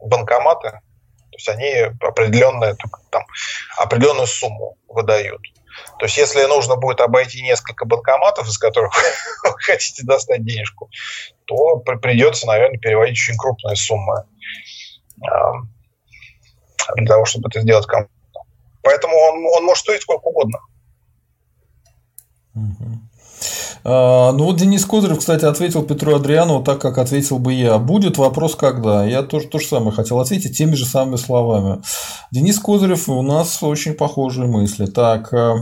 Speaker 2: банкоматы, то есть они определенную, там, определенную сумму выдают. То есть, если нужно будет обойти несколько банкоматов, из которых вы хотите достать денежку, то придется, наверное, переводить очень крупные суммы а, для того, чтобы это сделать комфортно. Поэтому он, он может стоить сколько угодно.
Speaker 1: А, ну вот Денис Козырев, кстати, ответил Петру Адрианову так, как ответил бы я. Будет вопрос, когда. Я тоже то же самое хотел ответить теми же самыми словами. Денис Козырев, у нас очень похожие мысли. Так, А,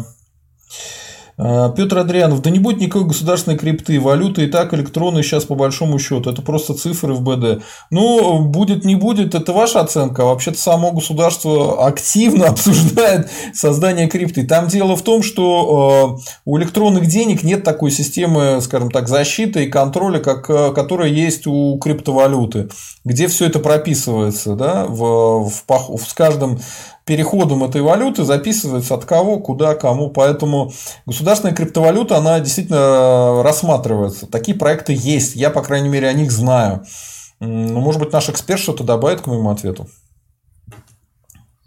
Speaker 1: Петр Адрианов, да не будет никакой государственной крипты, валюты и так электронные сейчас по большому счету, это просто цифры в БД. Ну, будет, не будет, это ваша оценка, а вообще-то само государство активно обсуждает создание крипты. Там дело в том, что а, у электронных денег нет такой системы, скажем так, защиты и контроля, как, а, которая есть у криптовалюты, где все это прописывается, да, в, в, в, с каждым переходом этой валюты записывается от кого, куда, кому. Поэтому государственная криптовалюта, она действительно рассматривается. Такие проекты есть. Я, по крайней мере, о них знаю. Ну, может быть, наш эксперт что-то добавит к моему ответу?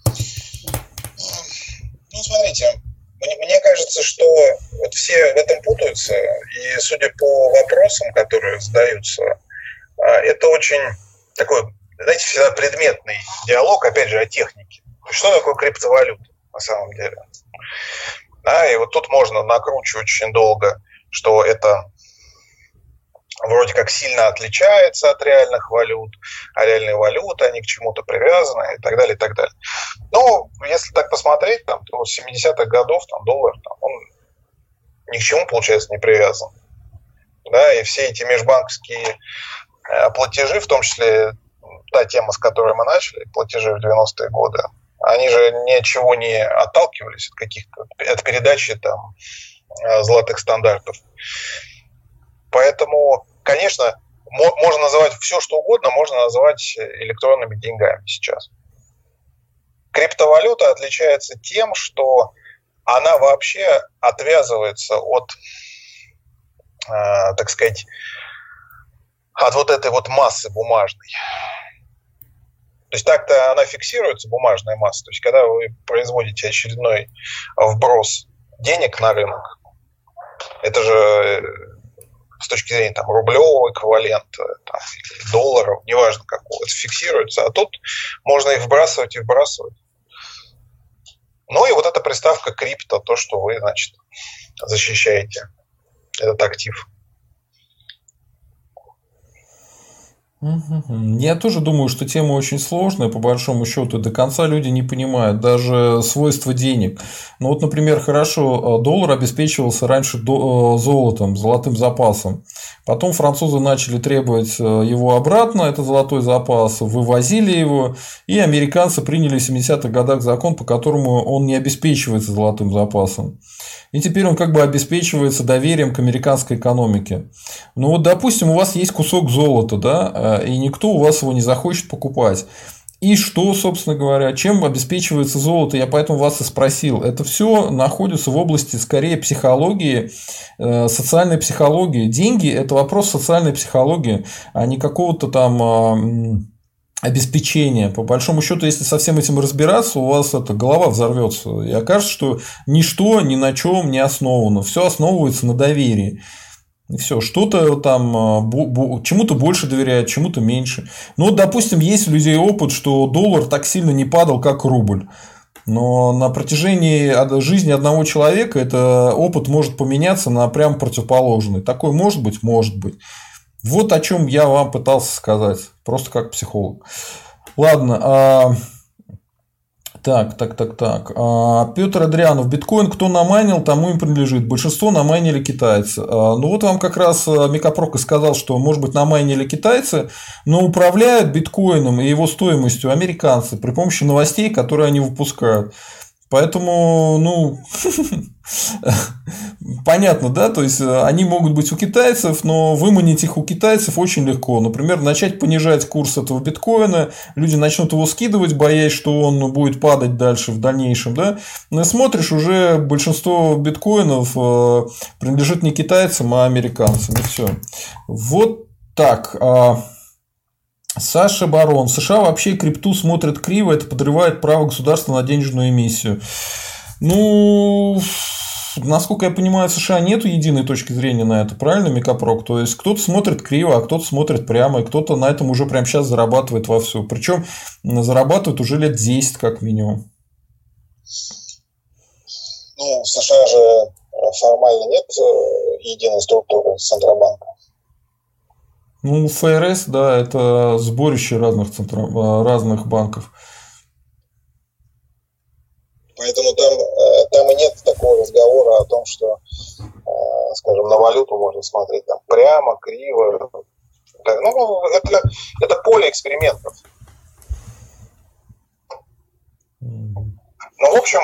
Speaker 2: Ну, смотрите, мне кажется, что вот все в этом путаются, и судя по вопросам, которые задаются, а, это очень такой, знаете, всегда предметный диалог, опять же, о технике. Что такое криптовалюта на самом деле? Да, и вот тут можно накручивать очень долго, что это вроде как сильно отличается от реальных валют, а реальные валюты, они к чему-то привязаны и так далее, и так далее. Но если так посмотреть, там, то с 70-х годов там, доллар, там, он ни к чему, получается, не привязан. Да, и все эти межбанковские э, платежи, в том числе та тема, с которой мы начали, платежи в 90-е годы, они же ничего не отталкивались от каких-то от передачи там э, золотых стандартов. Поэтому, конечно, можно называть все, что угодно, можно называть электронными деньгами сейчас. Криптовалюта отличается тем, что она вообще отвязывается от, э, так сказать, от вот этой вот массы бумажной. То есть так-то она фиксируется, бумажная масса. То есть когда вы производите очередной вброс денег на рынок, это же э, с точки зрения там, рублевого эквивалента, там, долларов, неважно какого, это фиксируется. А тут можно их вбрасывать и вбрасывать. Ну и вот эта приставка крипто, то, что вы, значит, защищаете этот актив.
Speaker 1: Я тоже думаю, что тема очень сложная, по большому счету. До конца люди не понимают даже свойства денег. Ну вот, например, хорошо, э, доллар обеспечивался раньше э, золотом, золотым запасом. Потом французы начали требовать э, его обратно, это золотой запас, вывозили его, и американцы приняли в 70-х годах закон, по которому он не обеспечивается золотым запасом. И теперь он как бы обеспечивается доверием к американской экономике. Ну вот, допустим, у вас есть кусок золота, да, э, и никто у вас его не захочет покупать. И что, собственно говоря, чем обеспечивается золото? Я поэтому вас и спросил. Это все находится в области скорее психологии, э, социальной психологии. Деньги – это вопрос социальной психологии, а не какого-то там обеспечения. По большому счету, если со всем этим разбираться, у вас эта голова взорвется. И окажется, что ничто ни на чем не основано. Все основывается на доверии. И все, что-то там а, чему-то больше доверяют, чему-то меньше. Ну, вот, допустим, есть у людей опыт, что доллар так сильно не падал, как рубль. Но на протяжении жизни одного человека этот опыт может поменяться на прям противоположный. Такой может быть, может быть. Вот о чем я вам пытался сказать, просто как психолог. Ладно, а... Так, так, так, так. А, Петр Адрианов. Биткоин кто намайнил, тому им принадлежит. Большинство намайнили китайцы. А, ну вот вам как раз а, Микапрок и сказал, что может быть намайнили китайцы, но управляют биткоином и его стоимостью американцы при помощи новостей, которые они выпускают. Поэтому, ну, понятно, да, то есть э, они могут быть у китайцев, но выманить их у китайцев очень легко. Например, начать понижать курс этого биткоина, люди начнут его скидывать, боясь, что он будет падать дальше в дальнейшем, да. Но смотришь, уже большинство биткоинов э, принадлежит не китайцам, а американцам, и все. Вот так. Саша Барон. США вообще крипту смотрят криво, это подрывает право государства на денежную эмиссию. Ну, насколько я понимаю, в США нет единой точки зрения на это, правильно, Микапрок? То есть кто-то смотрит криво, а кто-то смотрит прямо, и кто-то на этом уже прямо сейчас зарабатывает вовсю. Причем зарабатывает уже лет 10 как минимум.
Speaker 2: Ну, в США же формально нет э, единой структуры Центробанка.
Speaker 1: Ну, ФРС, да, это сборище разных, центров, разных банков.
Speaker 2: Поэтому там, э, там и нет такого разговора о том, что, э, скажем, на валюту можно смотреть там прямо, криво. Ну, это, это поле экспериментов. Ну, в общем,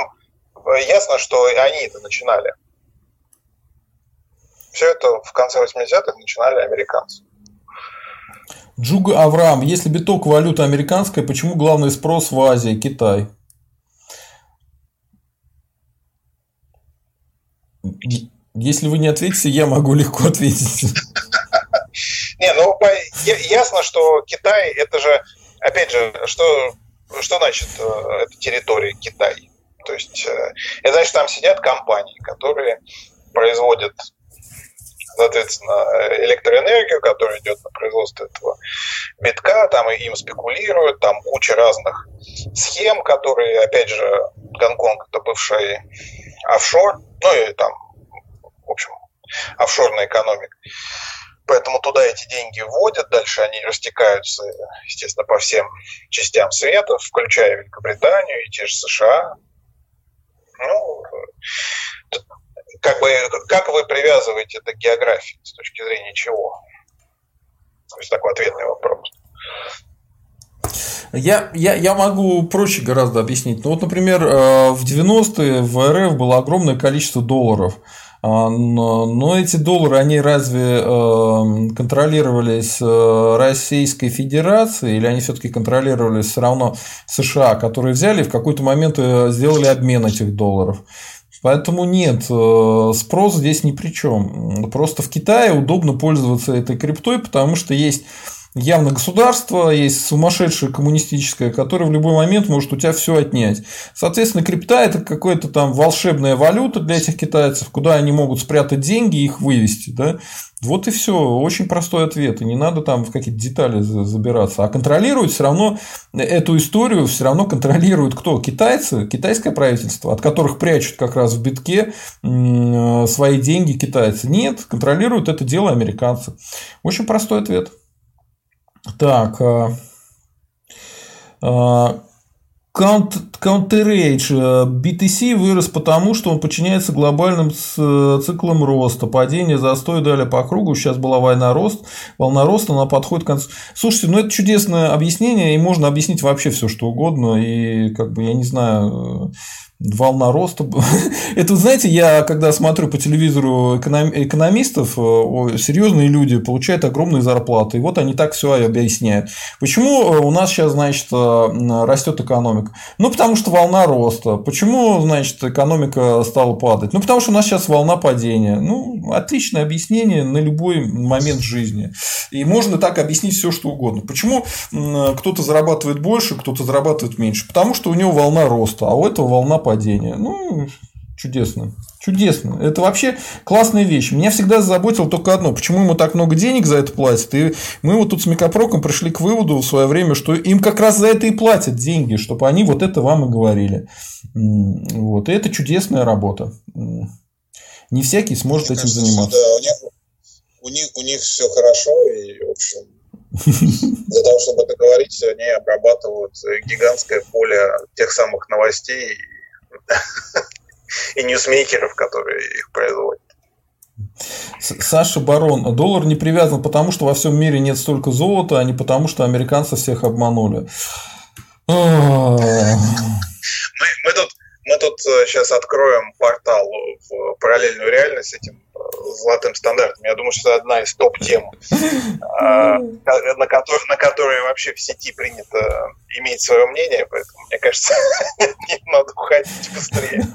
Speaker 2: ясно, что они это начинали. Все это в конце 80-х начинали американцы.
Speaker 1: Джуга Авраам, если биток валюта американская, почему главный спрос в Азии, Китай? Если вы не ответите, я могу легко ответить.
Speaker 2: Не, ну ясно, что Китай это же, опять же, что, что значит э, эта территория Китай? То есть это значит, там сидят компании, которые производят соответственно, электроэнергию, которая идет на производство этого битка, там им спекулируют, там куча разных схем, которые, опять же, Гонконг это бывший офшор, ну и там, в общем, офшорная экономика. Поэтому туда эти деньги вводят, дальше они растекаются, естественно, по всем частям света, включая Великобританию и те же США. Ну, как бы, как вы привязываете это к географии, с точки зрения чего? То есть такой ответный вопрос.
Speaker 1: Я, я, я могу проще гораздо объяснить. Ну, вот, например, э, в 90-е в РФ было огромное количество долларов. А, но эти доллары, они разве э, контролировались э, Российской Федерацией или они все-таки контролировались все равно США, которые взяли в какой-то момент сделали обмен этих долларов? Поэтому нет, э, спрос здесь ни при чем. Просто в Китае удобно пользоваться этой криптой, потому что есть явно государство, есть сумасшедшее коммунистическое, которое в любой момент может у тебя все отнять. Соответственно, крипта это какая-то там волшебная валюта для этих китайцев, куда они могут спрятать деньги и их вывести. Да? Вот и все. Очень простой ответ. И не надо там в какие-то детали забираться. А контролирует все равно эту историю, все равно контролируют кто? Китайцы, китайское правительство, от которых прячут как раз в битке свои деньги китайцы. Нет, контролируют это дело американцы. Очень простой ответ. Так. Counterage BTC вырос потому, что он подчиняется глобальным циклам роста. Падение, застой, далее по кругу. Сейчас была война рост, волна роста, она подходит к концу. Слушайте, ну это чудесное объяснение, и можно объяснить вообще все, что угодно. И как бы я не знаю, волна роста. Это, знаете, я когда смотрю по телевизору экономистов, э, серьезные люди получают огромные зарплаты. И вот они так все объясняют. Почему э, у нас сейчас, значит, э, растет экономика? Ну, потому что волна роста. Почему, значит, экономика стала падать? Ну, потому что у нас сейчас волна падения. Ну, отличное объяснение на любой момент жизни. И можно так объяснить все, что угодно. Почему кто-то зарабатывает больше, кто-то зарабатывает меньше? Потому что у него волна роста, а у этого волна падения. Ну, чудесно. Чудесно. Это вообще классная вещь. Меня всегда заботило только одно. Почему ему так много денег за это платят? И мы вот тут с Микопроком пришли к выводу в свое время, что им как раз за это и платят деньги, чтобы они вот это вам и говорили. Вот. И это чудесная работа. Не всякий сможет Мне этим кажется, заниматься. Да,
Speaker 2: у них, у них, у них все хорошо, и, в общем, для того, чтобы это говорить, они обрабатывают гигантское поле тех самых новостей и ньюсмейкеров, которые их производят.
Speaker 1: Саша Барон, доллар не привязан потому, что во всем мире нет столько золота, а не потому, что американцы всех обманули.
Speaker 2: Мы, мы, тут, мы тут сейчас э, откроем портал в параллельную реальность этим золотым стандартом. Я думаю, что это одна из топ-тем, а, на которые вообще в сети принято иметь свое мнение, поэтому, мне кажется, надо уходить быстрее.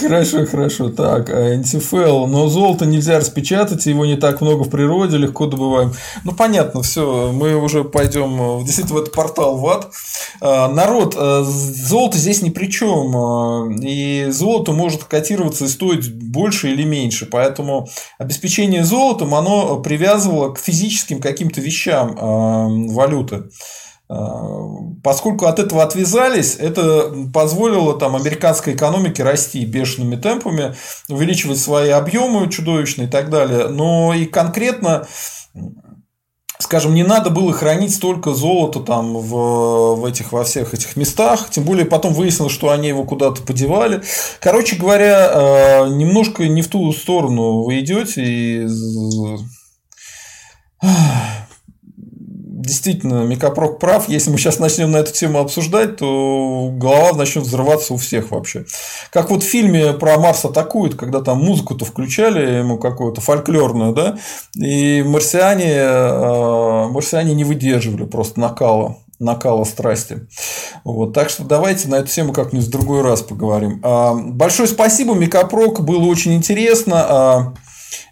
Speaker 1: Хорошо, хорошо. Так, НТФЛ. Но золото нельзя распечатать, его не так много в природе, легко добываем. Ну, понятно, все, мы уже пойдем действительно в этот портал в ад. А, народ, а, золото здесь ни при чем. И золото может котироваться и стоить больше или меньше. Поэтому обеспечение золотом, оно привязывало к физическим каким-то вещам валюты. А, поскольку от этого отвязались, это позволило там, американской экономике расти бешеными темпами, увеличивать свои объемы чудовищные и так далее. Но и конкретно скажем, не надо было хранить столько золота там в, в этих, во всех этих местах, тем более потом выяснилось, что они его куда-то подевали. Короче говоря, э, немножко не в ту сторону вы идете и действительно, Микопрок прав. Если мы сейчас начнем на эту тему обсуждать, то голова начнет взрываться у всех вообще. Как вот в фильме про Марс атакует, когда там музыку-то включали ему какую-то фольклорную, да, и марсиане, э, марсиане не выдерживали просто накала накала страсти. Вот. Так что давайте на эту тему как-нибудь в другой раз поговорим. А, большое спасибо, Микопрок, было очень интересно.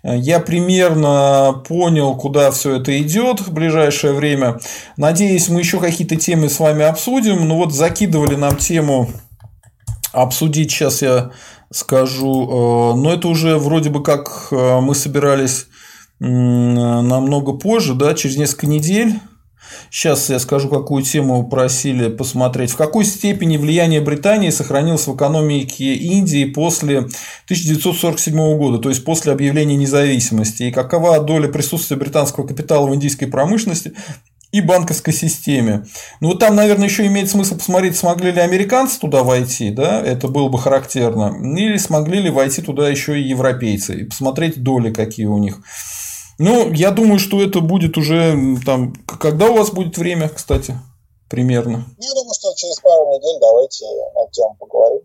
Speaker 1: Я примерно понял, куда все это идет в ближайшее время. Надеюсь, мы еще какие-то темы с вами обсудим. Ну вот закидывали нам тему обсудить, сейчас я скажу, э, но это уже вроде бы как э, мы собирались намного позже, да, через несколько недель Сейчас я скажу, какую тему просили посмотреть. В какой степени влияние Британии сохранилось в экономике Индии после 1947 года, то есть после объявления независимости, и какова доля присутствия британского капитала в индийской промышленности и банковской системе. Ну, вот там, наверное, еще имеет смысл посмотреть, смогли ли американцы туда войти, да, это было бы характерно, или смогли ли войти туда еще и европейцы, и посмотреть доли, какие у них. Ну, я думаю, что это будет уже там. Когда у вас будет время, кстати, примерно?
Speaker 2: Я думаю, что через пару недель давайте о тем поговорим.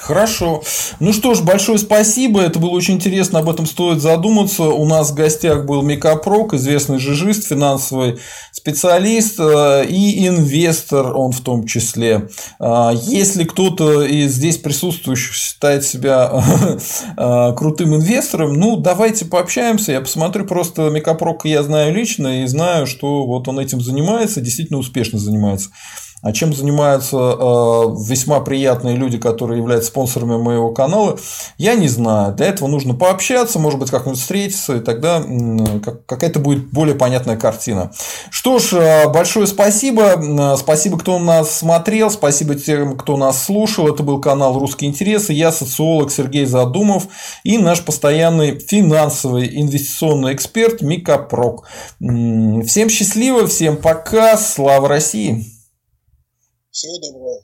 Speaker 1: Хорошо. Ну что ж, большое спасибо. Это было очень интересно, об этом стоит задуматься. У нас в гостях был Микапрок, известный жижист, финансовый специалист э, и инвестор он в том числе. А, если кто-то из здесь присутствующих считает себя э, крутым инвестором, ну давайте пообщаемся. Я посмотрю просто Микапрока я знаю лично и знаю, что вот он этим занимается, действительно успешно занимается. А чем занимаются э, весьма приятные люди, которые являются спонсорами моего канала, я не знаю. Для этого нужно пообщаться, может быть, как-нибудь встретиться, и тогда какая-то будет более понятная картина. Что ж, э, большое спасибо. Спасибо, кто нас смотрел, спасибо тем, кто нас слушал. Это был канал «Русские интересы». Я социолог Сергей Задумов и наш постоянный финансовый инвестиционный эксперт Мика Прок. Всем счастливо, всем пока, слава России!
Speaker 2: Всего доброго.